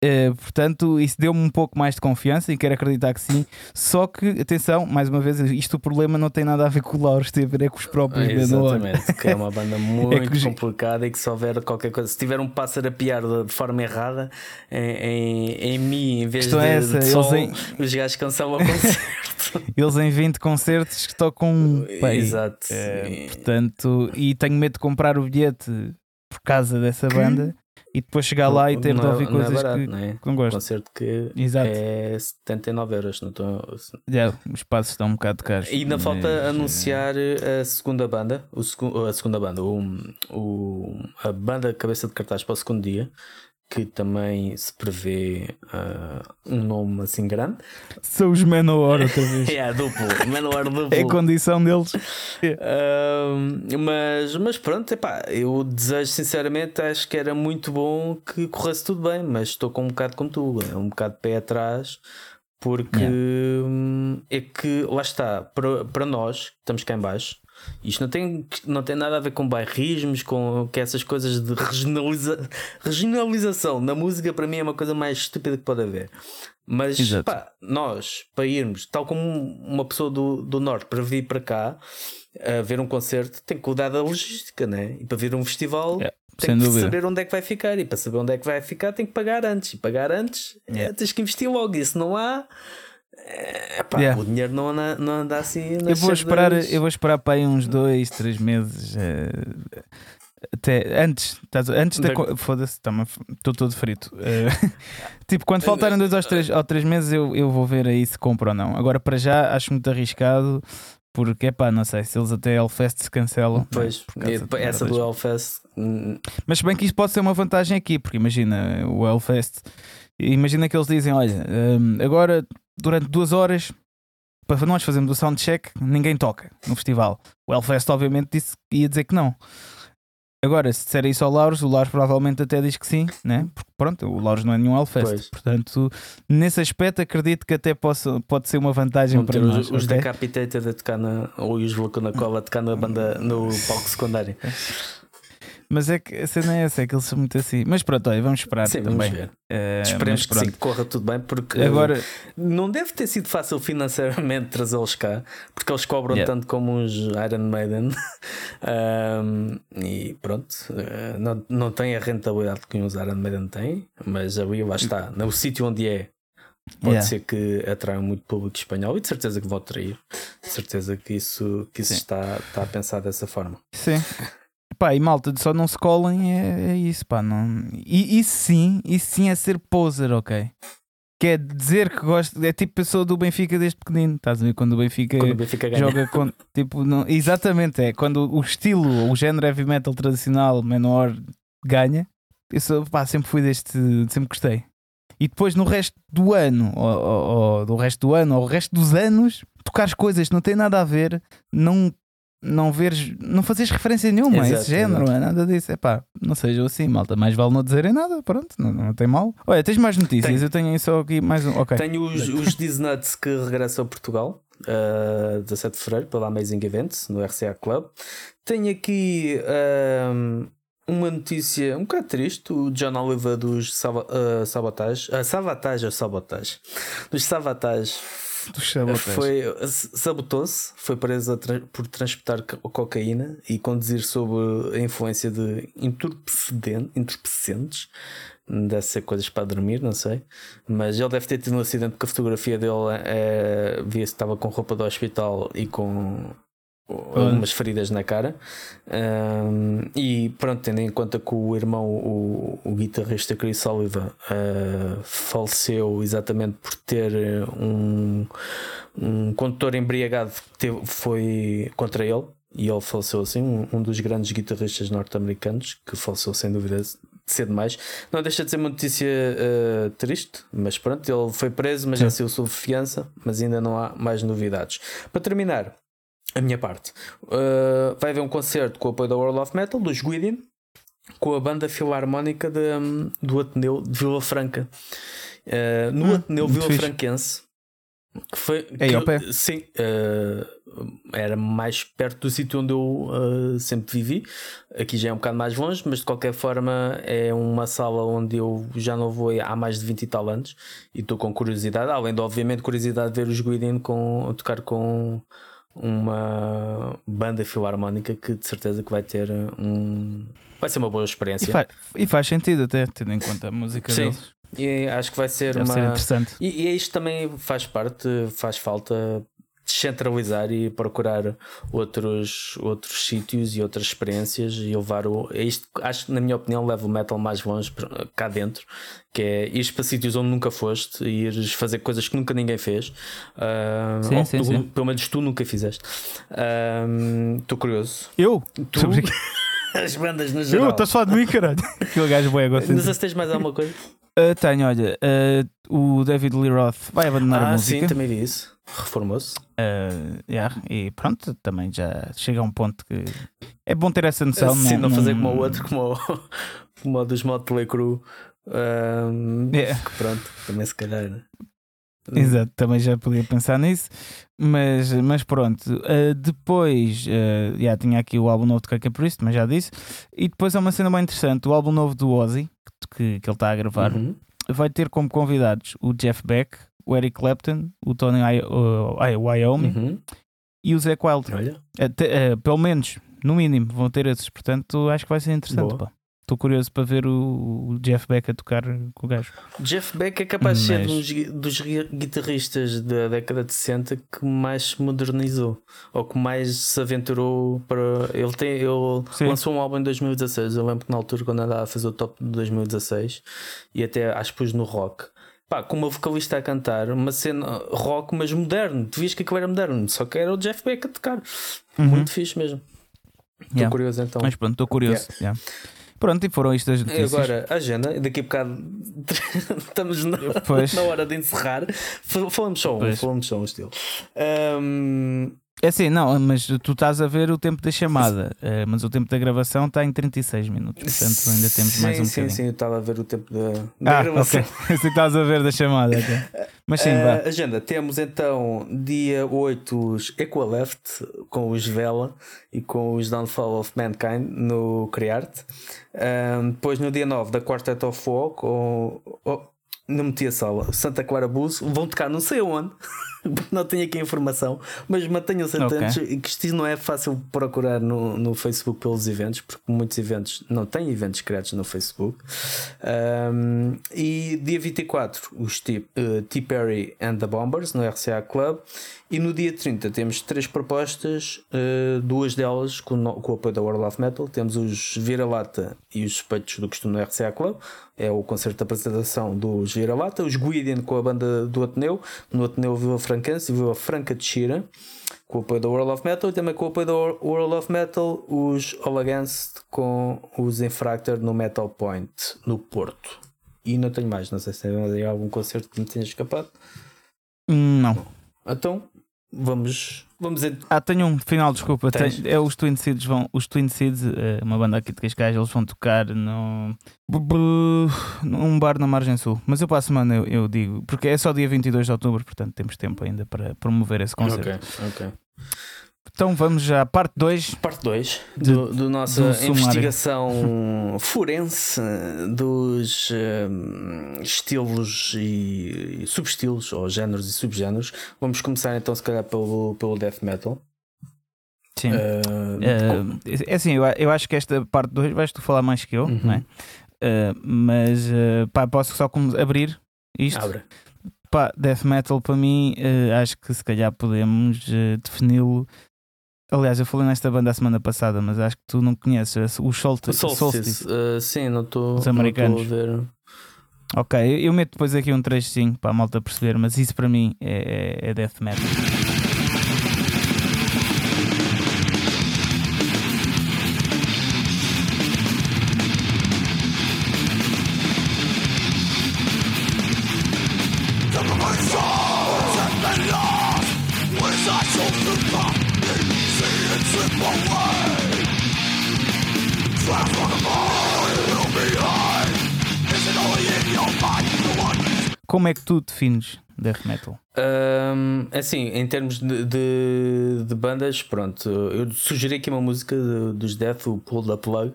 Eh, portanto, isso deu-me um pouco mais de confiança e quero acreditar que sim. Só que, atenção, mais uma vez, isto o problema não tem nada a ver com o Lauros, tem a ver é com os próprios Menor. Exatamente, que é uma banda muito os- complicada e que se houver qualquer coisa, se tiver um pássaro a piar de, de forma errada em, em, em mim, em vez de, é essa, de som, em- os gajos cancelam o concerto. Eles em 20 concertos que tocam bem. Exato. E- portanto, e tenho medo de comprar o bilhete por causa dessa banda e depois chegar lá e ter de não é- ouvir não é coisas barato, que, não é? que não Um gosto. concerto que Exato. é 79 euros. Não estou... Já, os passos estão um bocado caros. E ainda mas, falta eh, anunciar a segunda banda, o segu- a segunda banda, o, o- a banda cabeça de cartaz para o segundo dia, que também se prevê ah, um nome assim grande. São os Menor outra vez. É, duplo, Menor duplo. É condição deles. Ahm, mas, mas pronto, epá, eu desejo sinceramente, acho que era muito bom que corresse tudo bem, mas estou com um bocado como tu, é um bocado de pé atrás, porque Yeah. hum, é que lá está, para, para nós que estamos cá em baixo, isto não tem, não tem nada a ver com bairrismos, com que essas coisas de regionaliza, regionalização na música, para mim é uma coisa mais estúpida que pode haver. Mas pá, nós, para irmos, tal como uma pessoa do, do Norte, para vir para cá a ver um concerto, tem que cuidar da logística, né? E para vir a um festival, Yeah, tem que dúvida. saber onde é que vai ficar. E para saber onde é que vai ficar, tem que pagar antes. E pagar antes, é, Yeah. tens que investir logo. E se não há, é, pá, Yeah. o dinheiro não anda, não anda assim. Eu vou, esperar, eu vou esperar para aí uns dois, três meses. eh, até antes, estás- antes da. Co- Foda-se, estou todo frito. Eh, tipo, quando faltarem dois ou três, ou três meses, eu, eu vou ver aí se compro ou não. Agora, para já, acho muito arriscado. Porque, pá, não sei se eles até Hellfest se cancelam. né, Pois, de essa do Hellfest, hum, Mas se bem que isso pode ser uma vantagem aqui, porque imagina o Hellfest, imagina que eles dizem: olha, hum, agora durante duas horas para nós fazermos o soundcheck, ninguém toca no festival. O Hellfest, obviamente, disse ia dizer que não. Agora, se disser isso ao Lauros, o Lauros provavelmente até diz que sim, né? Porque pronto, o Lauros não é nenhum Hellfest. Pois. Portanto, nesse aspecto, acredito que até possa, pode ser uma vantagem Vão para nós. os? Decapitated a tocar na, ou os Lacuna Cola a tocar na banda no palco secundário. Mas é que a cena é essa, é que eles são muito assim. Mas pronto, olha, vamos esperar Sim, também. vamos ver. Eh, Esperemos que sim, corra tudo bem, porque Agora, não deve ter sido fácil financeiramente trazê-los cá, porque eles cobram Yeah. tanto como os Iron Maiden. Um, e pronto, eh, não, não tem a rentabilidade que os Iron Maiden têm, mas ali lá está, no sítio onde é. Pode Yeah. ser que atraiam muito público espanhol e de certeza que vão atrair. De certeza que isso, que isso Sim. está, está a pensar dessa forma. sim. Pá, e malta, só não se colem, é, é isso, pá. Não... E isso sim, isso sim é ser poser, ok? Que é dizer que gosta, é tipo pessoa do Benfica desde pequenino. Estás a ver quando o Benfica Quando o Benfica joga com. Tipo, não, exatamente, é quando o estilo, o género heavy metal tradicional menor ganha. Eu sou, pá, sempre fui deste, sempre gostei. E depois no resto do ano, ou, ou- ou do resto do ano, ou o resto dos anos, tocares coisas que não têm nada a ver, não, não veres, não fazes referência nenhuma a Exato, esse género, exato. é nada disso. É pá, não seja assim, malta. Mais vale não dizerem nada, pronto, não, não tem mal. Olha, tens mais notícias? Tenho. Eu tenho só aqui mais um. Ok. Tenho os, os Disnuts que regressam a Portugal, uh, 17 de Fevereiro, pela Amazing Events, no RCA Club. Tenho aqui um, uma notícia um bocado triste: o John Oliver dos Sava, uh, Sabotage, uh, Savatage ou Sabotage, dos Savatage. Foi, sabotou-se, foi preso por transportar co- cocaína e conduzir sob a influência de entorpecentes. Deve ser coisas para dormir, não sei. Mas ele deve ter tido um acidente porque a fotografia dele é, via-se que estava com roupa do hospital e com algumas feridas na cara. Um, e pronto, tendo em conta que o irmão, o, o guitarrista Chris Oliver, uh, faleceu exatamente por ter um, um condutor embriagado que teve- foi contra ele. E ele faleceu assim, um, um dos grandes guitarristas norte-americanos, que faleceu sem dúvida cedo demais. Não deixa de ser uma notícia uh, triste, mas pronto, ele foi preso, mas já saiu sob fiança, mas ainda não há mais novidades. Para terminar, a minha parte, uh, vai haver um concerto com o apoio da World of Metal, dos Guidian, com a banda filarmónica de, um, do Ateneu de Vila Franca. Uh, no Hum, Ateneu Vila fixe. Franquense. Que foi, É ao pé? Sim, uh, era mais perto do sítio onde eu uh, sempre vivi. Aqui já é um bocado mais longe, mas de qualquer forma é uma sala onde eu já não vou há mais de 20 e tal anos e estou com curiosidade, além de obviamente curiosidade de ver os Guidin com tocar com uma banda filarmónica que de certeza que vai ter um vai ser uma boa E, experiência fa- e faz sentido até, tendo em conta a música Sim. deles. e acho que vai ser Deve uma ser interessante. e, e isto também faz parte, faz falta descentralizar e procurar outros, outros sítios e outras experiências e levar o. É isto, acho que, na minha opinião, leva o metal mais longe cá dentro, que é ir para sítios onde nunca foste, e ires fazer coisas que nunca ninguém fez. Ah, Sim, sim, tu- sim. Pelo menos tu nunca fizeste. Estou curioso. Eu? Tu, as bandas no Eu? geral. Estás só de mim, caralho. Aquele gajo boé gosta Não sei se tens mais alguma coisa. Uh, tenho, olha, uh, o David Lee Roth vai abandonar a Ah, música. sim, também vi isso. Reformou-se. Uh, yeah, e pronto, também já chega a um ponto que é bom ter essa noção. Sim, não, fazer não- como o outro, como o, como o dos Motley Crue. Ahm, Yeah. que Pronto, também se calhar. né? Exato, também já podia pensar nisso, mas, mas pronto. Uh, depois, uh, já tinha aqui o álbum novo de Kaka Priest, mas já disse. E depois há uma cena bem interessante: o álbum novo do Ozzy, que, que ele está a gravar, Uhum. vai ter como convidados o Jeff Beck, o Eric Clapton, o Tony I- I- Wyoming Uhum. e o Zac Wild. Olha, Até, eh, pelo menos, no mínimo, vão ter esses. Portanto, acho que vai ser interessante. Boa. pá. Estou curioso para ver o, o Jeff Beck a tocar com o gajo. Jeff Beck é capaz de ser Mas- dos, gui- dos gui- guitarristas da década de 60 que mais se modernizou ou que mais se aventurou para. Ele, tem, ele Sim. lançou um álbum em 2016. Eu lembro que na altura, quando andava a fazer o top de 2016 e até acho que pus no rock. Pá, com uma vocalista a cantar, uma cena rock, mas moderno. Tu vias que aquilo era moderno, só que era o Jeff Beck a tocar. Uhum. Muito fixe mesmo. Estou Yeah. curioso então. Mas pronto, estou curioso. yeah. Pronto, e foram isto as E notícias. agora, a agenda, daqui a bocado estamos na, na hora de encerrar. Fal- Falamos só um, Pois. falamos só um estilo. Ahm, É assim, não, mas tu estás a ver o tempo da chamada, eh, mas o tempo da gravação está em 36 minutos, portanto ainda temos sim, mais um Sim, bocadinho. sim, eu estava a ver o tempo da, da Ah, gravação. ok. Assim que estás a ver da chamada. ok. Mas sim, Ah, vá. agenda, temos então dia 8 os Equaleft com os Vela e com os Downfall of Mankind no Criarte. Ahm, depois no dia 9 da Quartet of War com. Oh, não meti a sala. Santa Clara Blues vão tocar não sei onde, não tenho aqui a informação, mas mantenham-se atentos que isto não é fácil procurar no, no Facebook pelos eventos, porque muitos eventos não têm eventos criados no Facebook. Um, e dia 24, os T, uh, T. Perry and the Bombers no RCA Club. E no dia 30 temos três propostas, uh, duas delas com, com o apoio da World of Metal. Temos os Vira-Lata e os Suspeitos do Costume no RCA Club. É o concerto de apresentação dos Vira-Lata. Os Guidian com a banda do Ateneu, no Ateneu Vila Franquense e Vila Franca de Xira com o apoio da World of Metal e também com o apoio da Wor- World of Metal, os All Against com os Infractor no Metal Point, no Porto. E não tenho mais, não sei se tem algum concerto que me tenha escapado. Não. Então, vamos. Vamos Ah, tenho um final, desculpa. Tens? Tenho- é os Twin Seeds vão. Os Twin Seeds, eh, uma banda aqui de Cascais, eles vão tocar no. num bar na margem sul. Mas eu para a semana eu, eu digo, porque é só dia 22 de outubro, portanto temos tempo ainda para promover esse concerto. Ok, ok. Então vamos já à parte 2. Parte 2 De- do, do nossa do investigação forense dos hum, estilos e, e subestilos, ou géneros e subgéneros. Vamos começar então, se calhar, pelo, pelo death metal. Sim. Uh, Eh, é assim, eu, eu acho que esta parte 2 vais tu falar mais que eu, Uhum. não é? Eh, mas eh, pá, posso só como abrir isto? Abre. Pá, death metal para mim, acho que se calhar podemos defini-lo. Aliás, eu falei nesta banda a semana passada, mas acho que tu não conheces os Solstice. Solstice. uh, sim, não estou a ver. Ok, eu, eu meto depois aqui um trechinho para a malta perceber, mas isso para mim é, é- é death metal. Como é que tu defines death metal? Um, assim, em termos de, de, de bandas, pronto, eu sugeri aqui uma música de- dos Death, o Pull the Plug.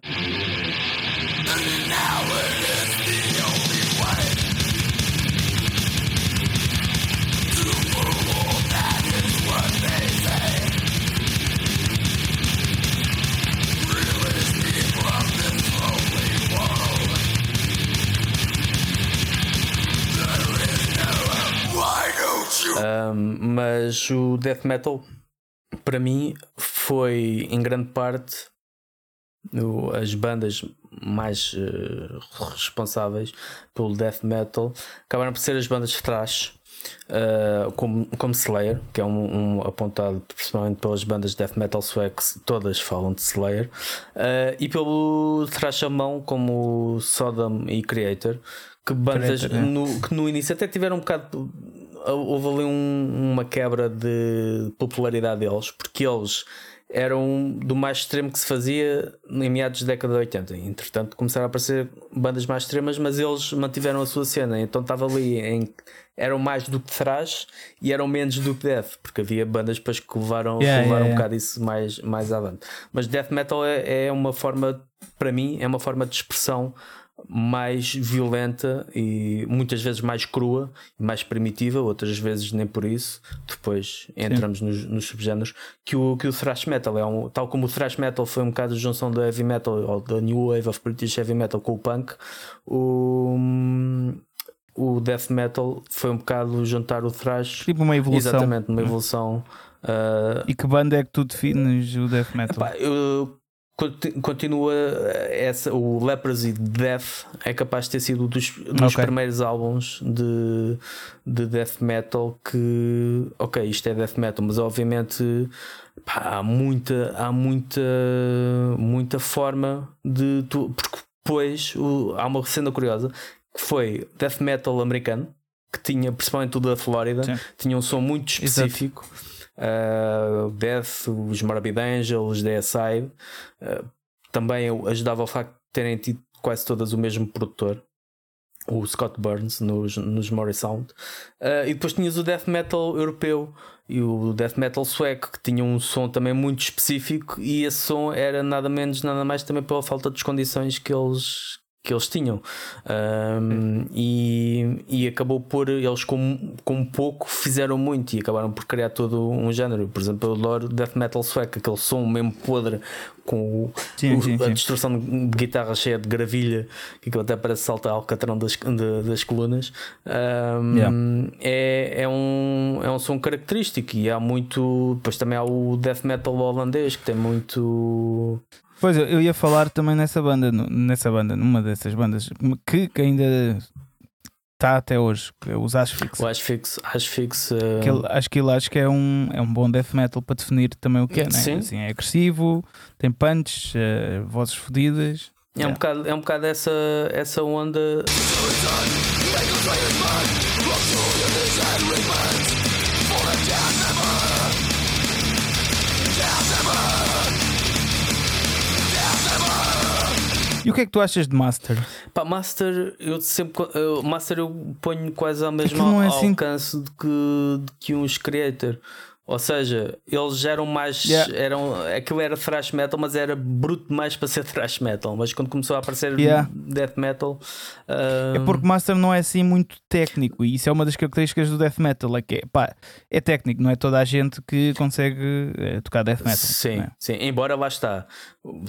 Um, mas o death metal para mim foi em grande parte o- as bandas mais eh, responsáveis pelo death metal acabaram por ser as bandas de thrash eh, como, como Slayer, que é um, um apontado principalmente pelas bandas de death metal suecos, todas falam de Slayer, eh, e pelo thrash alemão como Sodom e Creator, que bandas Creator, né? no, que no início até tiveram um bocado houve ali um- uma quebra de popularidade deles, porque eles eram do mais extremo que se fazia em meados da década de 80. Entretanto, começaram a aparecer bandas mais extremas, mas eles mantiveram a sua cena. Então estava ali em. Eram mais do que thrash e eram menos do que death, porque havia bandas depois que levaram, Yeah, levaram yeah, um yeah. bocado isso mais, mais avante. Mas death metal é, é uma forma, para mim, é uma forma de expressão mais violenta e muitas vezes mais crua e mais primitiva, outras vezes nem por isso. Depois entramos nos, nos subgéneros que o, que o thrash metal é um, tal como o thrash metal foi um bocado a junção da heavy metal ou da new wave of British heavy metal com o punk. O, o death metal foi um bocado juntar o thrash Tipo uma evolução. exatamente numa evolução. ah, E que banda é que tu defines o death metal? Epá, eu continua essa, o Leprosy Death é capaz de ter sido um dos, dos Ok. primeiros álbuns de, de death metal que ok, isto é death metal, mas obviamente pá, há muita há muita muita forma de tu, porque depois o, há uma cena curiosa que foi death metal americano, que tinha, principalmente o da Flórida, Sim. tinha um som muito específico. Uh, Death, os Morbid Angel, os DSI, uh, também ajudava ao facto de terem tido quase todas o mesmo produtor o Scott Burns nos, nos Mori Sound. Uh, e depois tinhas o death metal europeu e o death metal sueco, que tinha um som também muito específico, e esse som era nada menos, nada mais também pela falta das condições que eles, que eles tinham um, e, e acabou por eles com, com pouco fizeram muito e acabaram por criar todo um género por exemplo eu adoro death metal sueco aquele som mesmo podre com o, sim, o, sim, a sim. distorção de guitarra cheia de gravilha que até parece saltar alcatrão das, de, das colunas um, yeah. é, é, um, é um som característico e há muito depois também há o death metal holandês que tem muito Pois eu ia falar também nessa banda, nessa banda, numa dessas bandas que, que ainda está até hoje, é os Ashfix. O uh... acho que ele acho que é um, é um bom death metal para definir também o que é, né? Sim. Assim, é agressivo, tem punches, uh, vozes fodidas. É, um bocado, é um bocado essa, essa onda. O que é que tu achas de Master? Pá, Master, eu sempre. Eu, Master eu ponho quase ao mesmo é assim... alcance de que, de que uns Creator. Ou seja, eles eram mais. Yeah. Eram, aquilo era thrash metal, mas era bruto demais para ser thrash metal. Mas quando começou a aparecer yeah. death metal. É porque Master não é assim muito técnico. E isso é uma das características do death metal. É que é, pá, é técnico, não é toda a gente que consegue é, tocar death metal. Sim, é? sim. Embora lá está.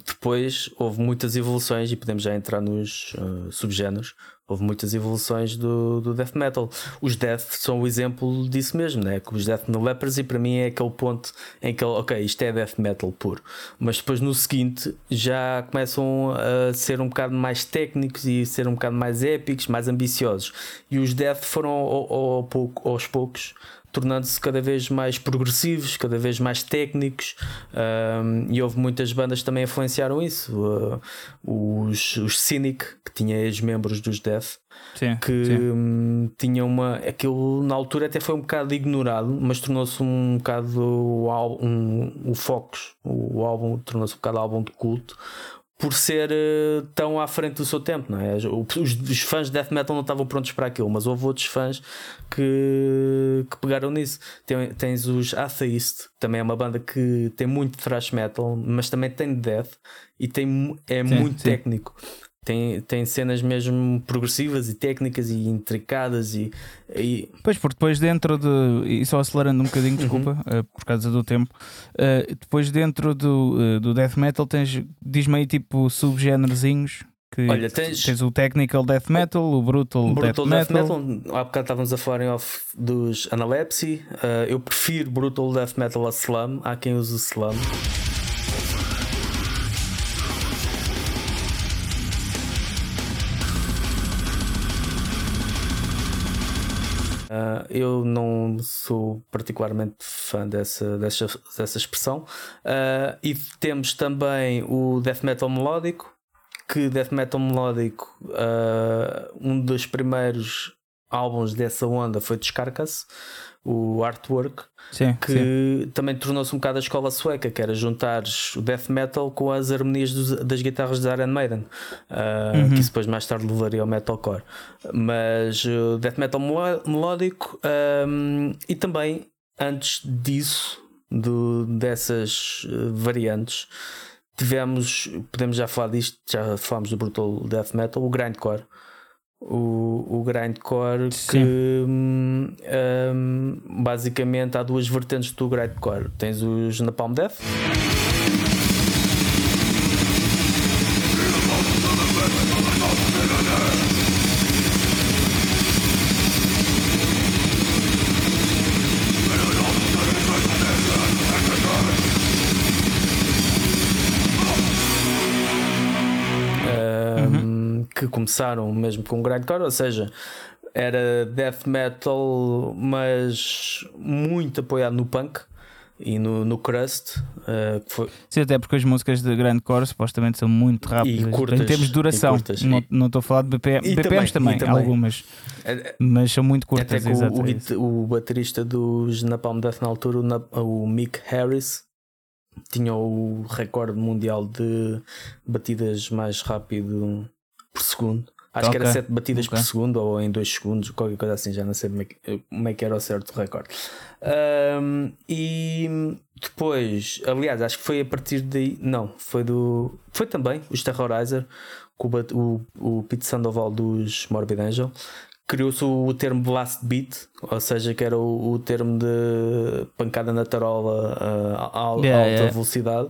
Depois houve muitas evoluções e podemos já entrar nos uh, subgéneros houve muitas evoluções do, do death metal. Os death são o exemplo disso mesmo, né? Os death no lepers, e para mim é aquele ponto em que, ok, isto é death metal puro. Mas depois no seguinte já começam a ser um bocado mais técnicos e ser um bocado mais épicos, mais ambiciosos. E os death foram ao, ao pouco, aos poucos tornando-se cada vez mais progressivos, cada vez mais técnicos, um, e houve muitas bandas que também influenciaram isso. Uh, os, os Cynic, que tinha ex-membros dos Death, sim, que sim. Um, tinham uma. Aquilo na altura até foi um bocado ignorado, mas tornou-se um bocado o, um, o Focus, o álbum tornou-se um bocado álbum de culto por ser uh, tão à frente do seu tempo, não é? Os, os, fãs de death metal não estavam prontos para aquilo, mas houve outros fãs que, que pegaram nisso. Tem, tens os Atheist, também é uma banda que tem muito thrash metal, mas também tem death e tem, é sim, muito sim. técnico tem, tem cenas mesmo progressivas e técnicas e intricadas e, e... Pois, porque depois dentro de e só acelerando um bocadinho, desculpa, uhum. uh, por causa do tempo uh, depois dentro do, uh, do death metal tens, diz-me aí tipo subgénerozinhos que Olha, tens... tens o technical death metal, o brutal, brutal death, death metal. metal. Há bocado estávamos a falar em off dos Analepsy. eu prefiro brutal death metal a slam. Há quem use o slam. Uh, eu não sou particularmente fã dessa, dessa, dessa expressão. Uh, e temos também o death metal melódico, que death metal melódico, uh, um dos primeiros álbuns dessa onda foi Descarca-se o artwork, sim, que sim. também tornou-se um bocado a escola sueca, que era juntar o death metal com as harmonias dos, das guitarras de Iron Maiden, uh, uhum. que isso depois mais tarde levaria ao metalcore. Mas o uh, death metal melódico um, e também antes disso, do, dessas uh, variantes, tivemos, podemos já falar disto, já falámos do brutal death metal, o grindcore o, o grindcore Sim. que um, hum, basicamente há duas vertentes do grindcore. Tens os Napalm Death. Começaram mesmo com grindcore, ou seja, era death metal, mas muito apoiado no punk. e no, no Crust. Uh, foi... Sim, até porque as músicas de grande core supostamente são muito rápidas curtas, em termos de duração. Não, E- estou a falar de BPM, E BPMs também, também, e algumas, É- mas são muito Até curtas. que o, o, é o baterista dos Napalm Death na altura, o, o Mick Harris, tinha o recorde mundial de batidas mais rápido por segundo. Acho que era Ok, 7 batidas ok. por segundo ou em 2 segundos, qualquer coisa assim, já não sei como é que, como é, que era o certo recorde. Ahm, e depois, aliás, acho que foi a partir daí, não, foi do. Foi também os Terrorizer, com o, o, o Pete Sandoval dos Morbid Angel, criou-se o termo blast beat, ou seja, que era o, o termo de pancada na tarola ah, a, a alta Yeah, yeah. velocidade.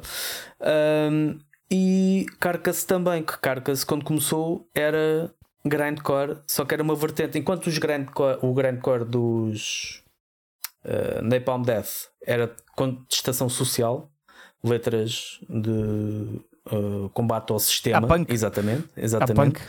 Um, e Carcass também, que Carcass quando começou era grindcore, só que era uma vertente, enquanto os grindcore, o grindcore dos ah, Napalm Death era contestação social, letras de ah, combate ao sistema, exatamente, exatamente. punk.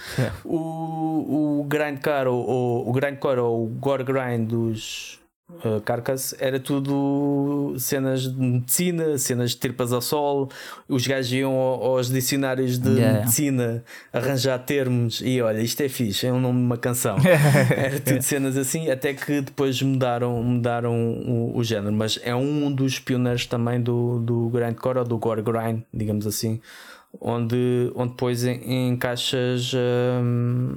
O, o grindcore ou o grindcore ou o gore grind dos uh, Carcass era tudo cenas de medicina, cenas de tripas ao sol. Os gajos iam ao- aos dicionários de Yeah. medicina arranjar termos e olha, isto é fixe, é um nome de uma canção. Era tudo cenas assim, até que depois mudaram, mudaram o, o género, mas é um dos pioneiros também do, do grindcore ou do gore grind, digamos assim, onde, onde depois en- encaixas. hum,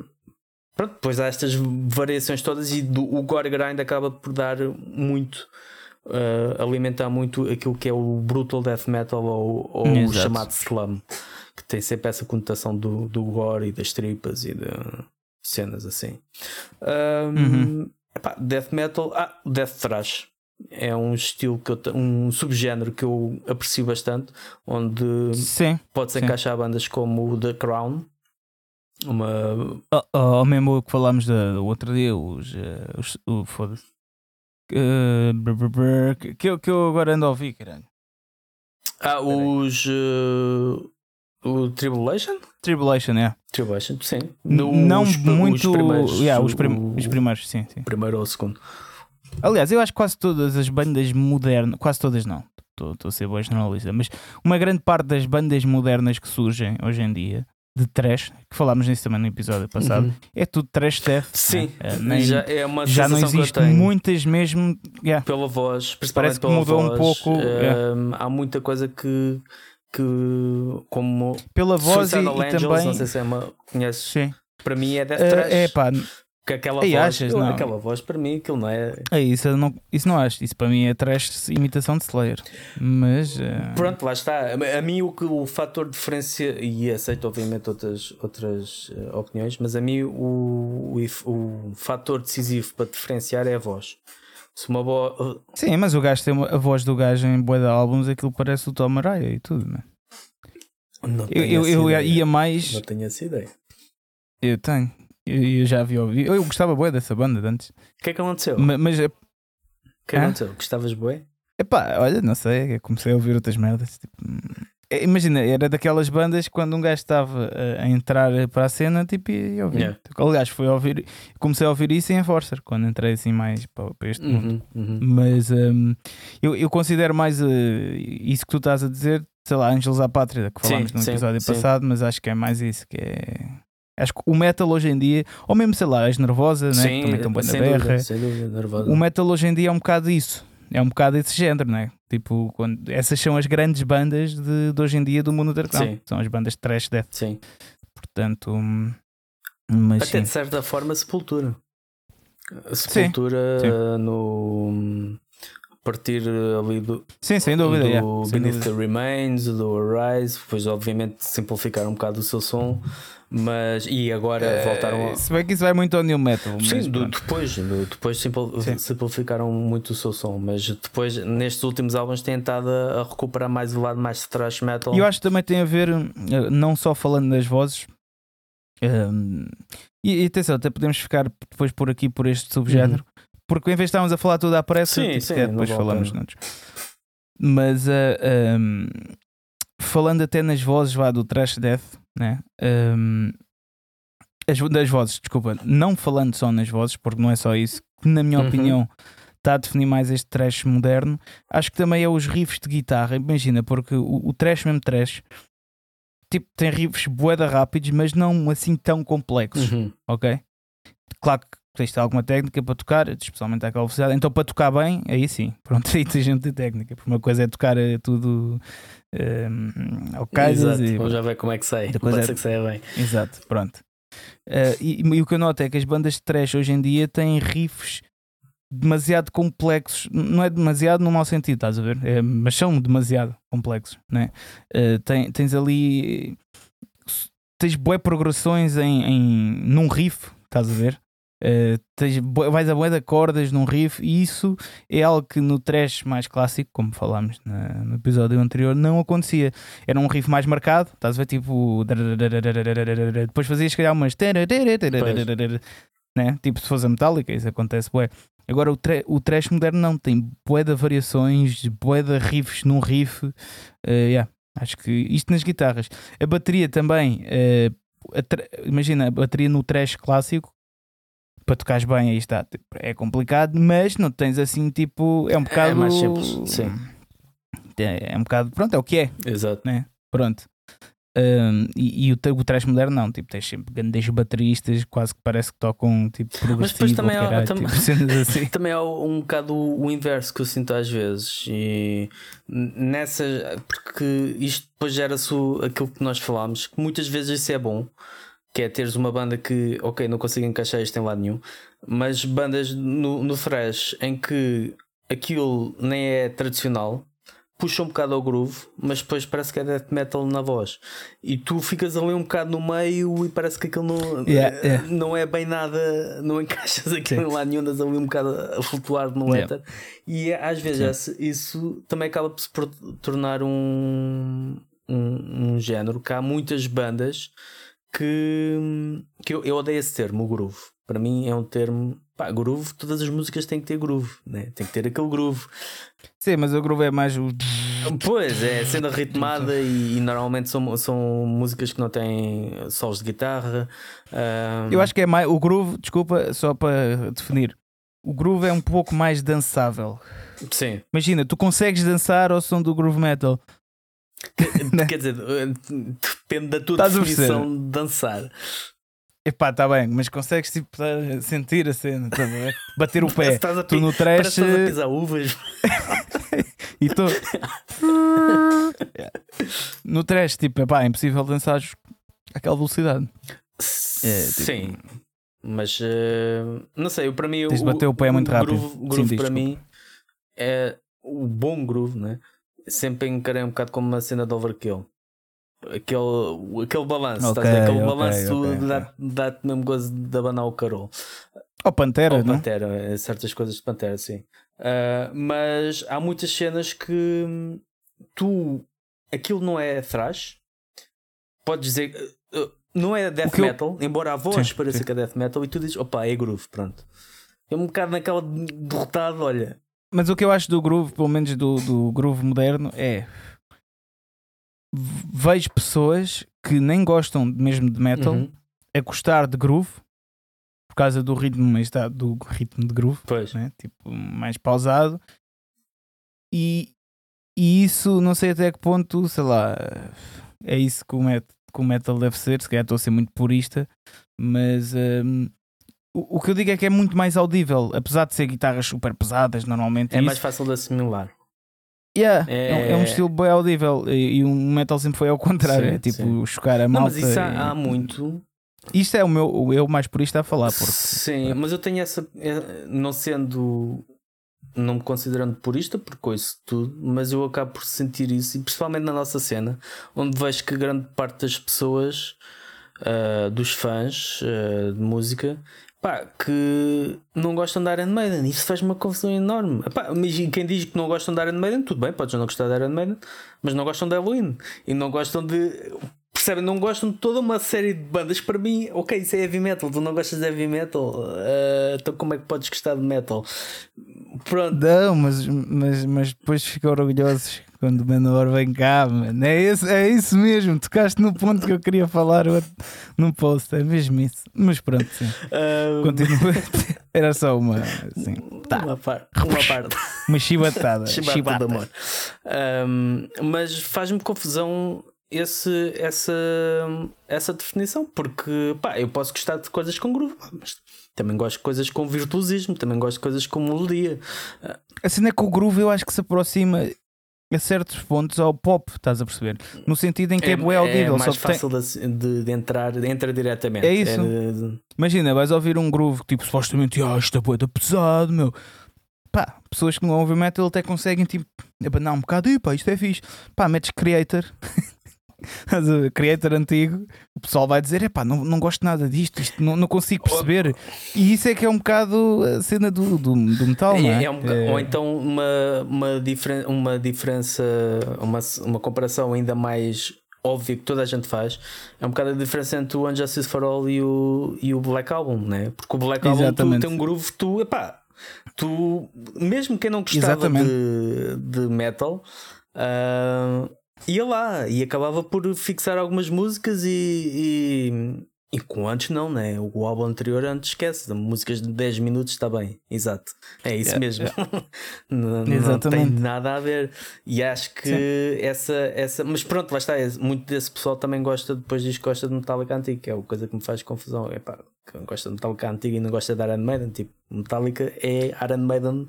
pronto, depois há estas variações todas e do, o gore grind acaba por dar muito. uh, alimentar muito aquilo que é o brutal death metal ou, ou o chamado slum, que tem sempre essa conotação do, do gore e das tripas e de cenas assim. Um, Uhum. epá, death metal, ah, death thrash é um estilo que eu, um subgénero que eu aprecio bastante, onde Sim. pode-se encaixar bandas como o The Crown, uma Ou mesmo o que falámos do, outro dia, os. eh, os o, Foda-se. Brr, brr, brr, que, eu, que eu agora ando a ouvir, caralho. ah, os uh, o Tribulation? Tribulation, é. Tribulation, sim. N- Os- não os muito. primeiros, yeah, os, o- prim- os primeiros, sim, sim. primeiro ou o segundo. Aliás, eu acho que quase todas as bandas modernas, quase todas não, estou a ser boa generalista, mas uma grande parte das bandas modernas que surgem hoje em dia, de trash, que falámos nisso também no episódio passado, Uhum. é tudo trash death. Sim, né? Eh, nem- já é uma já não existe muitas mesmo. yeah. pela voz, principalmente Parece que mudou um voz, pouco, é. hum, há muita coisa que, que como Pela voz e, Suicidal e Angels, também. não sei se é uma conheces, Sim. para mim é Death Eh, Trash. é pá, que aquela Ei, voz, achas? eu- Não. aquela voz para mim aquilo não é. é isso, eu não, isso não acho. Isso para mim é trash imitação de Slayer. Mas. eh, Pronto, lá está. A, mim o que o fator diferencia e aceito obviamente outras outras eh, opiniões, mas a mim o, o, o fator decisivo para diferenciar é a voz. Se uma voz Sim, mas o gajo tem uma- a voz do gajo em boa de álbuns, aquilo parece o Tom Araya e tudo, né? não Eu, tenho eu, eu ideia. ia mais. não tenho essa ideia. Eu tenho. Eu, eu já vi ouvir. Eu gostava boa dessa banda de antes. O que é que aconteceu? Ma- Mas, é O que é que Hã? aconteceu? Gostavas bué? epá, olha, não sei. eu comecei a ouvir outras merdas. Tipo, hum, é, imagina, era daquelas bandas que quando um gajo estava a, a entrar para a cena, tipo, ia ouvir. Yeah. Aliás, foi a ouvir. Comecei a ouvir isso em Enforcer, quando entrei assim mais para, para este mundo. Uhum, uhum. Mas hum, eu, eu considero mais eh, isso que tu estás a dizer, sei lá, Ângelos à Pátria, que Sim, falámos no sim, episódio sim. passado, mas acho que é mais isso que é. Acho que o metal hoje em dia, ou mesmo sei lá, as nervosa, né? que Sim, também estão bem na berra. dúvida, sem dúvida, nervosa. O metal hoje em dia é um bocado isso. É um bocado esse género, né? Tipo, quando, essas são as grandes bandas de, de hoje em dia do mundo underground. Sim. São as bandas de trash death. Sim. Portanto, mas Até sim. de certa forma, Sepultura. A Sepultura sim. uh, no. A partir ali do, Sim, sem dúvida. do yeah, Beneath dúvida. the Remains, do Arise, depois obviamente simplificaram um bocado o seu som, mas e agora voltaram a. Eh, Se bem que isso vai muito ao new metal. Sim, do- pronto. depois, do- depois simpl- Sim. simplificaram muito o seu som, mas depois nestes últimos álbuns têm estado a, a recuperar mais o lado mais thrash metal. E eu acho que também tem a ver, eh, não só falando das vozes, ehm, e, e atenção, até podemos ficar depois por aqui por este subgénero, porque em vez de estarmos a falar tudo à pressa, Sim, tipo, sim, não depois falamos noutros. Mas eh, ehm, falando até nas vozes vá, do Trash Death, né? ehm, as, das vozes, desculpa, não falando só nas vozes, porque não é só isso, que na minha Uhum. opinião está a definir mais este trash moderno. Acho que também é os riffs de guitarra. Imagina, porque o, o trash mesmo trash tipo, tem riffs boeda rápidos, mas não assim tão complexos, Uhum. ok? Claro que tens de alguma técnica para tocar, especialmente àquela velocidade. Então, para tocar bem, aí sim, pronto, aí tens gente de técnica. Porque uma coisa é tocar eh, tudo um, ao calhas Exato. Vamos já ver como é que sai. Outra Pode coisa ser é- que saia bem. Exato, pronto. Eh, e, e o que eu noto é que as bandas de trash hoje em dia têm riffs demasiado complexos. Não é demasiado no mau sentido, estás a ver? É, mas são demasiado complexos, né? Eh, tem, tens ali. Tens boas progressões em, em, num riff, estás a ver? Bué- vais a bué de cordas num riff e isso é algo que no trash mais clássico, como falámos na- no episódio anterior, não acontecia. Era um riff mais marcado, estás a ver? Tipo. Depois fazias, se calhar, umas. Né? Tipo, se fosse a metálica, isso acontece, bué. Agora, o, o trash moderno não tem bué de variações, bué de riffs num riff. Eh, yeah, acho que isto nas guitarras. A bateria também. eh, a imagina, a bateria no trash clássico. Para tocares bem, aí está. tipo, É complicado, mas não tens assim, tipo. É um bocado. mais simples, sim. É, é um bocado. Pronto, é o que é. Exato. Pronto. Um, e, e o, o trash moderno não, tipo, tens sempre grandes bateristas, quase que parece que tocam tipo Mas depois progressivo, também ou há- caralho, tam- tipo, assim. Também há um bocado o inverso que eu sinto às vezes. E nessa. Porque isto depois gera-se aquilo que nós falámos, que muitas vezes isso é bom. Que é teres uma banda que, ok, não consigo encaixar isto em lado nenhum, mas bandas no, no thrash em que aquilo nem é tradicional, puxa um bocado ao groove, mas depois parece que é death metal na voz. E tu ficas ali um bocado no meio e parece que aquilo não, Yeah, yeah. não é bem nada, não encaixas aquilo Sim. em lado nenhum, andas ali um bocado a flutuar no Yeah. éter. E é, às vezes esse- isso também acaba por se tornar um, um, um género que há muitas bandas que, que eu, eu odeio esse termo, o groove. Para mim é um termo. Pá, groove, todas as músicas têm que ter groove, né? tem que ter aquele groove. Sim, mas o groove é mais o. Pois é, sendo ritmada e, e normalmente são, são músicas que não têm solos de guitarra. ah, Eu acho que é mais. O groove, desculpa, só para definir. O groove é um pouco mais dançável. Sim, Imagina, tu consegues dançar ao som do groove metal. Né? quer dizer, depende da tua Estás definição de dançar. Epá, tá bem, mas consegues tipo a sentir a cena, ver? Bater o pé. estás a Tu no trash estás a pisar uvas. e tu. no trash, tipo, epá, é impossível dançar aquela velocidade. É, tipo- Sim, mas eh, não sei, eu, para mim Tens de bater o pé muito rápido. groove, Sim, groove diz, para desculpa. mim é o bom groove, né? Sempre encarei um bocado como uma cena de overkill. Aquele, aquele balanço, Ok, estás aquele ok, balanço ok, ok. dá- dá-te mesmo gozo de abanar o carol. Ou Pantera, Ou? Pantera, é, certas coisas de Pantera, sim. Ah, mas há muitas cenas que tu aquilo não é thrash, podes dizer ah, ah, não é death eu- metal, embora a voz Sim, pareça sim. que é death metal, e tu dizes opa, é groove, pronto. É um bocado naquela derrotado, olha. Mas o que eu acho do groove, pelo menos do, do groove moderno, é. Vejo pessoas que nem gostam mesmo de metal Uhum, a gostar de groove por causa do ritmo, mas está do ritmo de groove, Pois. né? tipo mais pausado. E, e isso não sei até que ponto, sei lá, é isso que o, met, que o metal deve ser. Se calhar estou a ser muito purista, mas hum, o, o que eu digo é que é muito mais audível, apesar de ser guitarras super pesadas normalmente. É mais isso- fácil de assimilar. Yeah, é... É- é um estilo bem audível e, e o metal sempre foi ao contrário, Sim, é tipo sim. chocar a Não, malta. mas isso e- há, há muito. Isto é o meu, eu mais purista a falar, porque Sim, mas eu tenho essa. eh, Não sendo. Não me considerando purista, porque ouço tudo, mas eu acabo por sentir isso, e principalmente na nossa cena, onde vejo que grande parte das pessoas, ah, dos fãs ah, de música, pá, que não gostam de Iron Maiden. Isso faz uma confusão enorme. Epá, mas quem diz que não gostam de Iron Maiden, tudo bem, podes não gostar de Iron Maiden, mas não gostam de Halloween e não gostam de. Percebem? Não gostam de toda uma série de bandas. Para mim, ok, isso é heavy metal. Tu não gostas de heavy metal, ah, então como é que podes gostar de metal? Pronto. Não, mas, mas, mas depois ficam orgulhosos Quando o Menor vem cá, mano. É, esse, é isso mesmo. Tocaste no ponto que eu queria falar num post. É mesmo isso. Mas pronto, sim. Um, Continua. Era só uma. Assim, tá. Uma, par, uma parte. Uma chibatada. Chibata Chibata. de amor. Um, mas faz-me confusão esse, essa, essa definição, porque pá, eu posso gostar de coisas com groove, mas também gosto de coisas com virtuosismo, também gosto de coisas com melodia. A cena é que o groove eu acho que se aproxima a certos pontos ao pop, estás a perceber? No sentido em que é, bué audível. é só mais que tem- fácil de, de- de entrar, entra diretamente. É isso. de- Imagina, vais ouvir um groove tipo supostamente, ah, isto é bué pesado, meu. Pá, pessoas que não ouvem metal até conseguem tipo abanar um bocado, e pá, isto é fixe. Pá, metes creator. A ver? creator antigo, o pessoal vai dizer: epá, não, não gosto nada disto, isto não, não consigo perceber. E isso é que é um bocado a cena do, do, do metal, não é? É um É- Ou então uma, uma, diferen, uma diferença, uma, uma comparação ainda mais óbvia que toda a gente faz, é um bocado a diferença entre o Unjustice for All e o, e o Black Album, né? Porque o Black Album tu, Exatamente. tem um groove, tu, epá, tu, mesmo quem não gostava Exatamente. de, de metal. ah, ia lá e acabava por fixar algumas músicas e, e, e com antes não, né? O álbum anterior antes esquece, músicas de 10 minutos está bem, exato. É isso Yeah, mesmo. não, não tem nada a ver. E acho que essa, essa. Mas pronto, lá está. Muito desse pessoal também gosta, depois diz que gosta de Metallica antigo, que é a coisa que me faz confusão. É pá, que gosta de Metallica antigo e não gosta de Iron Maiden. Tipo, Metallica é Iron Maiden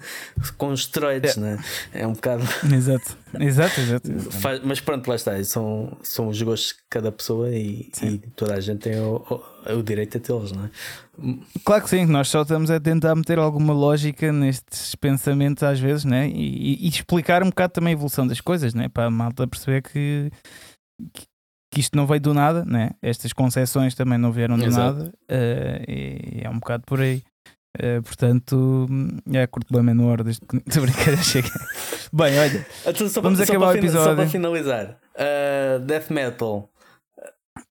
com esteroides, né? É um bocado. Exato, exato, exato. exato. Mas pronto, lá está. São, são os gostos de cada pessoa e, e toda a gente tem o, o, o direito a tê-los, não é? Claro que sim, nós só estamos a tentar meter alguma lógica nestes pensamentos às vezes, né? E, e- e explicar um bocado também a evolução das coisas, né? Para a malta perceber que, que, que isto não veio do nada, né? Estas concessões também não vieram do Exato. nada eh, e é um bocado por aí. Eh, portanto, é curto bem menor desde que estou a brincar, chega. Bem, olha, Então, só Vamos para, acabar o fina- Só episódio. para finalizar, uh, Death Metal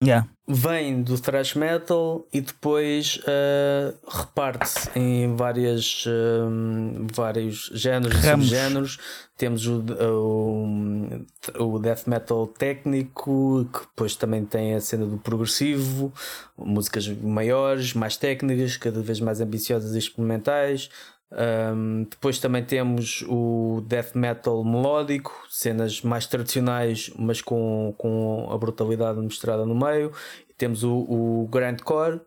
yeah, vem do thrash metal e depois uh, reparte-se em várias, um, vários géneros e subgéneros. Temos o, o, o death metal técnico, que depois também tem a cena do progressivo, músicas maiores, mais técnicas, cada vez mais ambiciosas e experimentais. Um, depois também temos o death metal melódico, cenas mais tradicionais, mas com, com a brutalidade misturada no meio. Temos o, o grindcore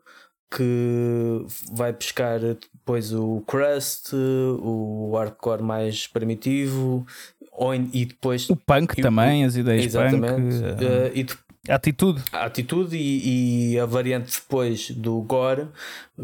que vai pescar depois o crust, o hardcore mais primitivo, ou, e depois o punk E também, as ideias exatamente, punk, eh, e a atitude. a atitude e, e a variante depois do gore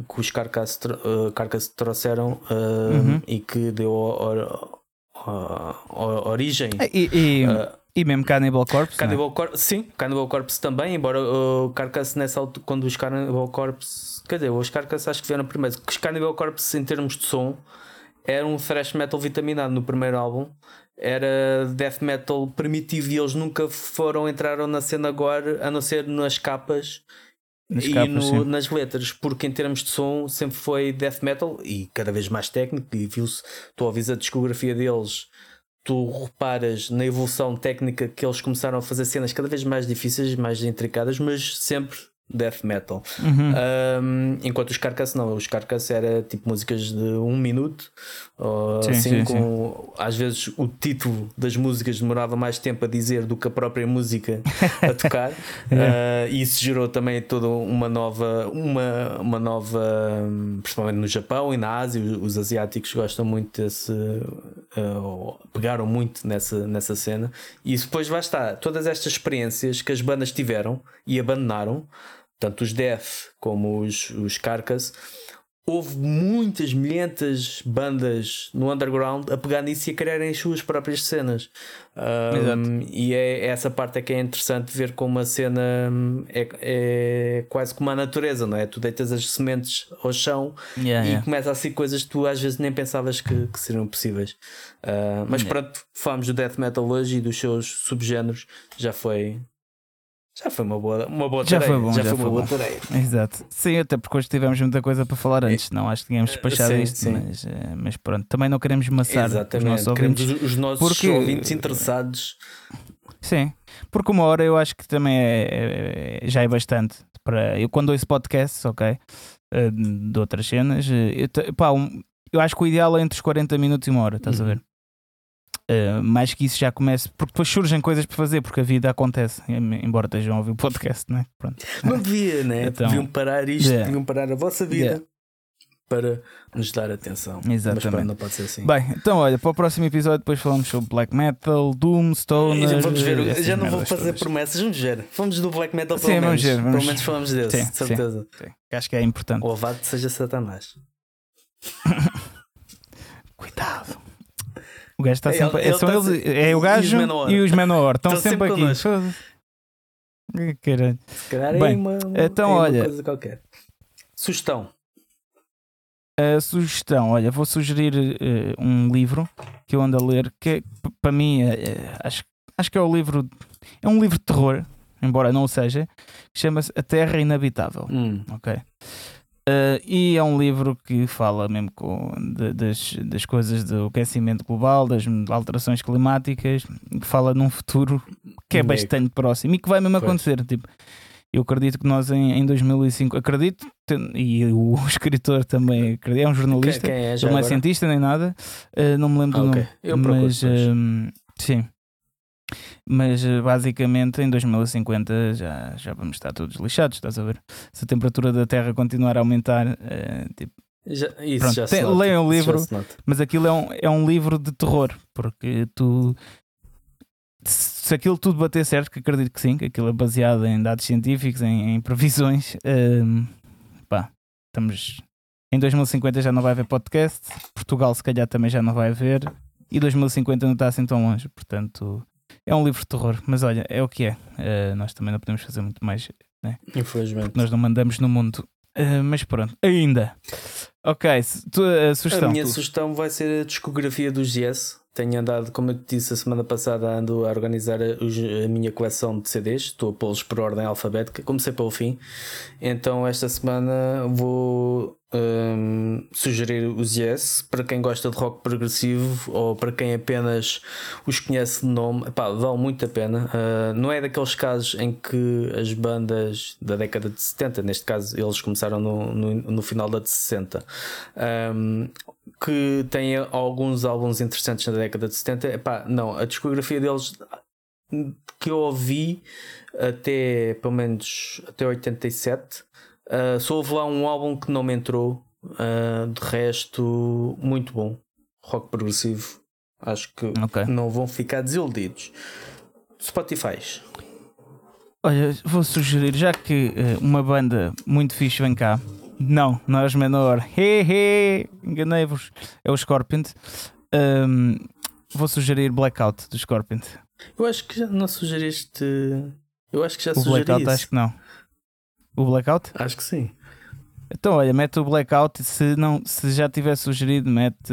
que os Carcass, tro- eh, Carcass trouxeram eh, Uhum. e que deu or- or- or- origem E, e, eh, e mesmo Cannibal Corpse. né? Cannibal Corpse, sim, Cannibal Corpse também, embora o Carcass nessa altura, quando os Cannibal Corpse, quer dizer, os Carcass acho que vieram primeiro, os Cannibal Corpse em termos de som era um thrash metal vitaminado no primeiro álbum, era death metal primitivo e eles nunca foram, entraram na cena agora, a não ser nas capas Nas e capas, no- nas letras, porque em termos de som sempre foi death metal e cada vez mais técnico. E viu-se, tu ouvis a discografia deles, tu reparas na evolução técnica que eles começaram a fazer cenas cada vez mais difíceis, mais intricadas, mas sempre death metal. Uhum. Um, enquanto os Carcass não, os Carcass era tipo músicas de um minuto, ou Sim, assim, sim, com às vezes o título das músicas demorava mais tempo a dizer do que a própria música a tocar. Uh, e isso gerou também toda uma nova, uma, uma nova, principalmente no Japão e na Ásia, os, os asiáticos gostam muito desse, uh, pegaram muito nessa, nessa cena. E depois vai estar, todas estas experiências que as bandas tiveram e abandonaram, tanto os Death como os, os Carcass, houve muitas, milhentas bandas no underground a pegar nisso e a criarem as suas próprias cenas. Um, Exato. e é essa parte é que é interessante ver como a cena hum, é, é quase como a natureza, não é? Tu deitas as sementes ao chão Yeah, e yeah. começa a ser coisas que tu às vezes nem pensavas que, que seriam possíveis. Uh, mas Yeah. pronto, falámos do death metal hoje e dos seus subgéneros, já foi Já foi uma boa, uma boa Já tarefa. foi bom, já, já foi foi uma boa bom. tarefa. Exato. Sim, até porque hoje tivemos muita coisa para falar antes, não acho que tínhamos despachado sim, isto, sim. Mas, eh, mas pronto, também não queremos maçar os Exatamente. nossos Queremos ouvintes. os, os nossos Porque- ouvintes interessados. Sim, porque uma hora eu acho que também é, é- já é bastante. Para, eu quando ouço podcasts, ok, eh, de outras cenas, eh, eu, pá, um- eu acho que o ideal é entre os 40 minutos e uma hora, estás a Uhum. ver? Eh, mais que isso já comece, porque depois surgem coisas para fazer, porque a vida acontece, em- embora estejam a ouvir o podcast, né? Pronto. Não devia, né? Então, deviam parar isto, yeah. deviam parar a vossa vida Yeah. para nos dar atenção. Mas Exatamente. pronto, não pode ser assim. Bem, então olha, para o próximo episódio depois falamos sobre black metal, doom, stone. E vamos ver, já não vou fazer todas. promessas, vamos ver. Vamos do black metal pelo Sim, menos. vamos ver, vamos- Pelo menos falamos desse, Sim, de certeza. Sim, acho que é importante. Louvado seja Satanás. Cuidado. O gajo está Ele- sempre. ele são tá eles, se- é o gajo e os Manowar. Estão sempre, aqui. Caralho. Se calhar é Bem, uma, então é uma olha- coisa qualquer. Sugestão. A sugestão, olha, vou sugerir eh, um livro que eu ando a ler, que é, para mim é- é- acho, acho que é o livro. É um livro de terror, embora não o seja, que chama-se A Terra Inabitável. Hum. Ok. Eh, e é um livro que fala mesmo com, de- das, das coisas do aquecimento global, das alterações climáticas, que fala num futuro que é bastante próximo e que vai mesmo Pois. acontecer. Tipo, eu acredito que nós em, em 2005, acredito, e o, escritor também acredita, é um jornalista, quem é já ele não é agora? cientista nem nada, eh, não me lembro Ah, do ok. nome. Mas hum, sim. Mas eh, basicamente em 2050 já, já vamos estar todos lixados, estás a ver? Se a temperatura da Terra continuar a aumentar, eh, tipo, Já, isso Pronto, já se tem- nota. leiam o livro. mas aquilo é um, é um livro de terror, porque tu se aquilo tudo bater certo, que acredito que sim, que aquilo é baseado em dados científicos, em, em previsões, hum, pá, estamos em 2050 já não vai haver podcast, Portugal se calhar também já não vai haver, e 2050 não está assim tão longe, portanto é um livro de terror, mas olha, é o que é, Uh, nós também não podemos fazer muito mais, Infelizmente. nós não mandamos no mundo, Uh, mas pronto, ainda. Ok, tu, a sugestão. a minha tu. sugestão vai ser a discografia dos Yes. Tenho andado, como eu te disse a semana passada, ando a organizar os- a minha coleção de CDs. Estou a pô-los por ordem alfabética, comecei pelo fim. Então, esta semana vou hum, sugerir os Yes para quem gosta de rock progressivo ou para quem apenas os conhece de nome. Epá, vale muito a pena. Ah, não é daqueles casos em que as bandas da década de 70, neste caso, eles começaram no, no, no final da de 60. hum, que tem alguns álbuns interessantes na década de 70. Epá, não, a discografia deles que eu ouvi até pelo menos até 87, uh, só houve lá um álbum que não me entrou. uh, de resto, muito bom. Rock progressivo. Acho que Ok. não vão ficar desiludidos. Spotify. Olha, vou sugerir, já que eh, uma banda muito fixe vem cá, não, não é os menor, hehe, enganei-vos, é o Scorpions. Ahm, vou sugerir Blackout do Scorpions. Eu acho que já não sugeriste. Eu acho que já O sugeri Blackout isso. acho que não. O Blackout? Acho que sim. Então, olha, mete o Blackout. Se, não, se já tiver sugerido, mete.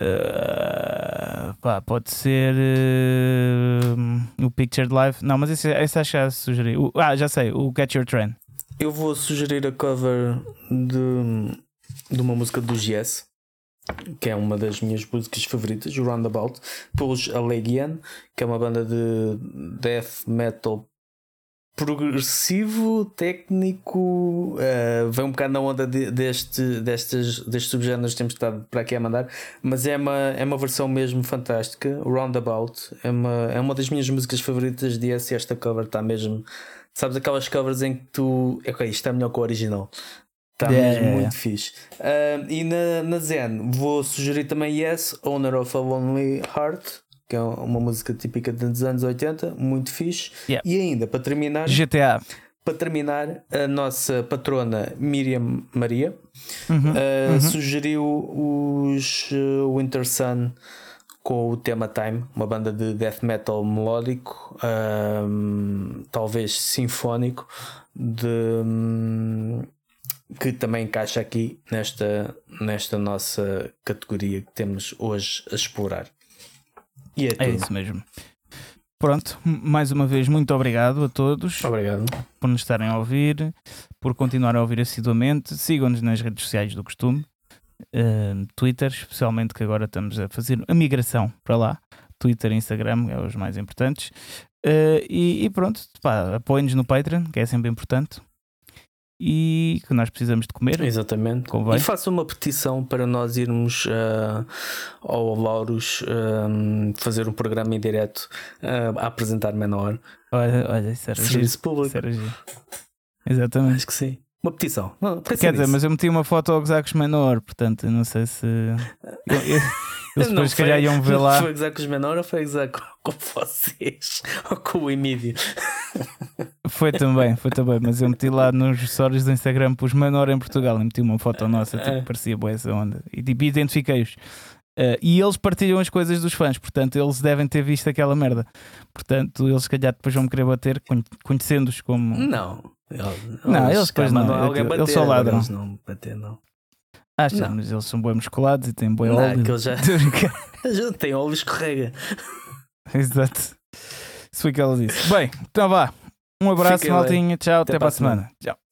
eh, pá, pode ser eh, o Pictured Life. Não, mas esse, esse acho que já sugeri. O- ah, já sei, o Catch Your Train. Eu vou sugerir a cover de, de uma música dos Yes, que é uma das minhas músicas favoritas, o Roundabout, pelos Allegian, que é uma banda de death metal progressivo, técnico, vem um bocado na onda de- deste, destes, destes subgéneros que temos estado para aqui a mandar, mas é uma, é uma versão mesmo fantástica. Roundabout é uma, é uma das minhas músicas favoritas de e esta cover está mesmo. Sabes aquelas covers em que tu. Ok, isto é melhor que o original. Está Yeah, mesmo yeah, muito fixe. Ah, e na, na Zen vou sugerir também Yes, Owner of a Lonely Heart, que é uma música típica dos anos 80, muito fixe. Yeah. E ainda, para terminar, GTA. para terminar, a nossa patrona Miriam Maria Uhum. uh, sugeriu os uh, Winter Sun com o tema Time, uma banda de death metal melódico, um, talvez sinfónico, de, um, que também encaixa aqui nesta, nesta nossa categoria que temos hoje a explorar. E é, É tudo. isso mesmo. pronto, mais uma vez, muito obrigado a todos Obrigado. por nos estarem a ouvir, por continuar a ouvir assiduamente. Sigam-nos nas redes sociais do costume, uh, Twitter, especialmente que agora estamos a fazer a migração para lá. Twitter e Instagram, é os mais importantes. Uh, e, e, pronto, apoiem-nos no Patreon, que é sempre importante e que nós precisamos de comer. Exatamente. Convém. E faço uma petição para nós irmos uh, ao Lauros uh, fazer um programa em direto uh, a apresentar Menor. Olha, olha, isso era Serviço público. Isso era Exatamente. Acho que sim. Uma petição. Não, Quer dizer, mas eu meti uma foto ao Gosacos Menor, portanto, não sei se. Eu, eu, eles depois, se calhar, iam ver lá. Foi gozar com os menores ou foi gozar com, vocês? Ou com o Emílio? Foi também, foi também. Mas eu meti lá nos stories do Instagram para os menores em Portugal e meti uma foto nossa, tipo, é. parecia boa essa onda. E tipo, identifiquei-os. Uh, e eles partilham as coisas dos fãs, portanto, eles devem ter visto aquela merda. Portanto, eles se calhar depois vão me querer bater, conhecendo-os como. Não, não, eles depois não. Bater, eles só ladram. Eles não bater, não. Acho, mas eles são bem musculados e têm bem óleo. Não, já... já tem óleo escorrega. Exato. Isso foi o que ela disse. Bem, então vá. Um abraço, Fiquem maltinha. Bem. Tchau, até, até para a semana. semana. Tchau.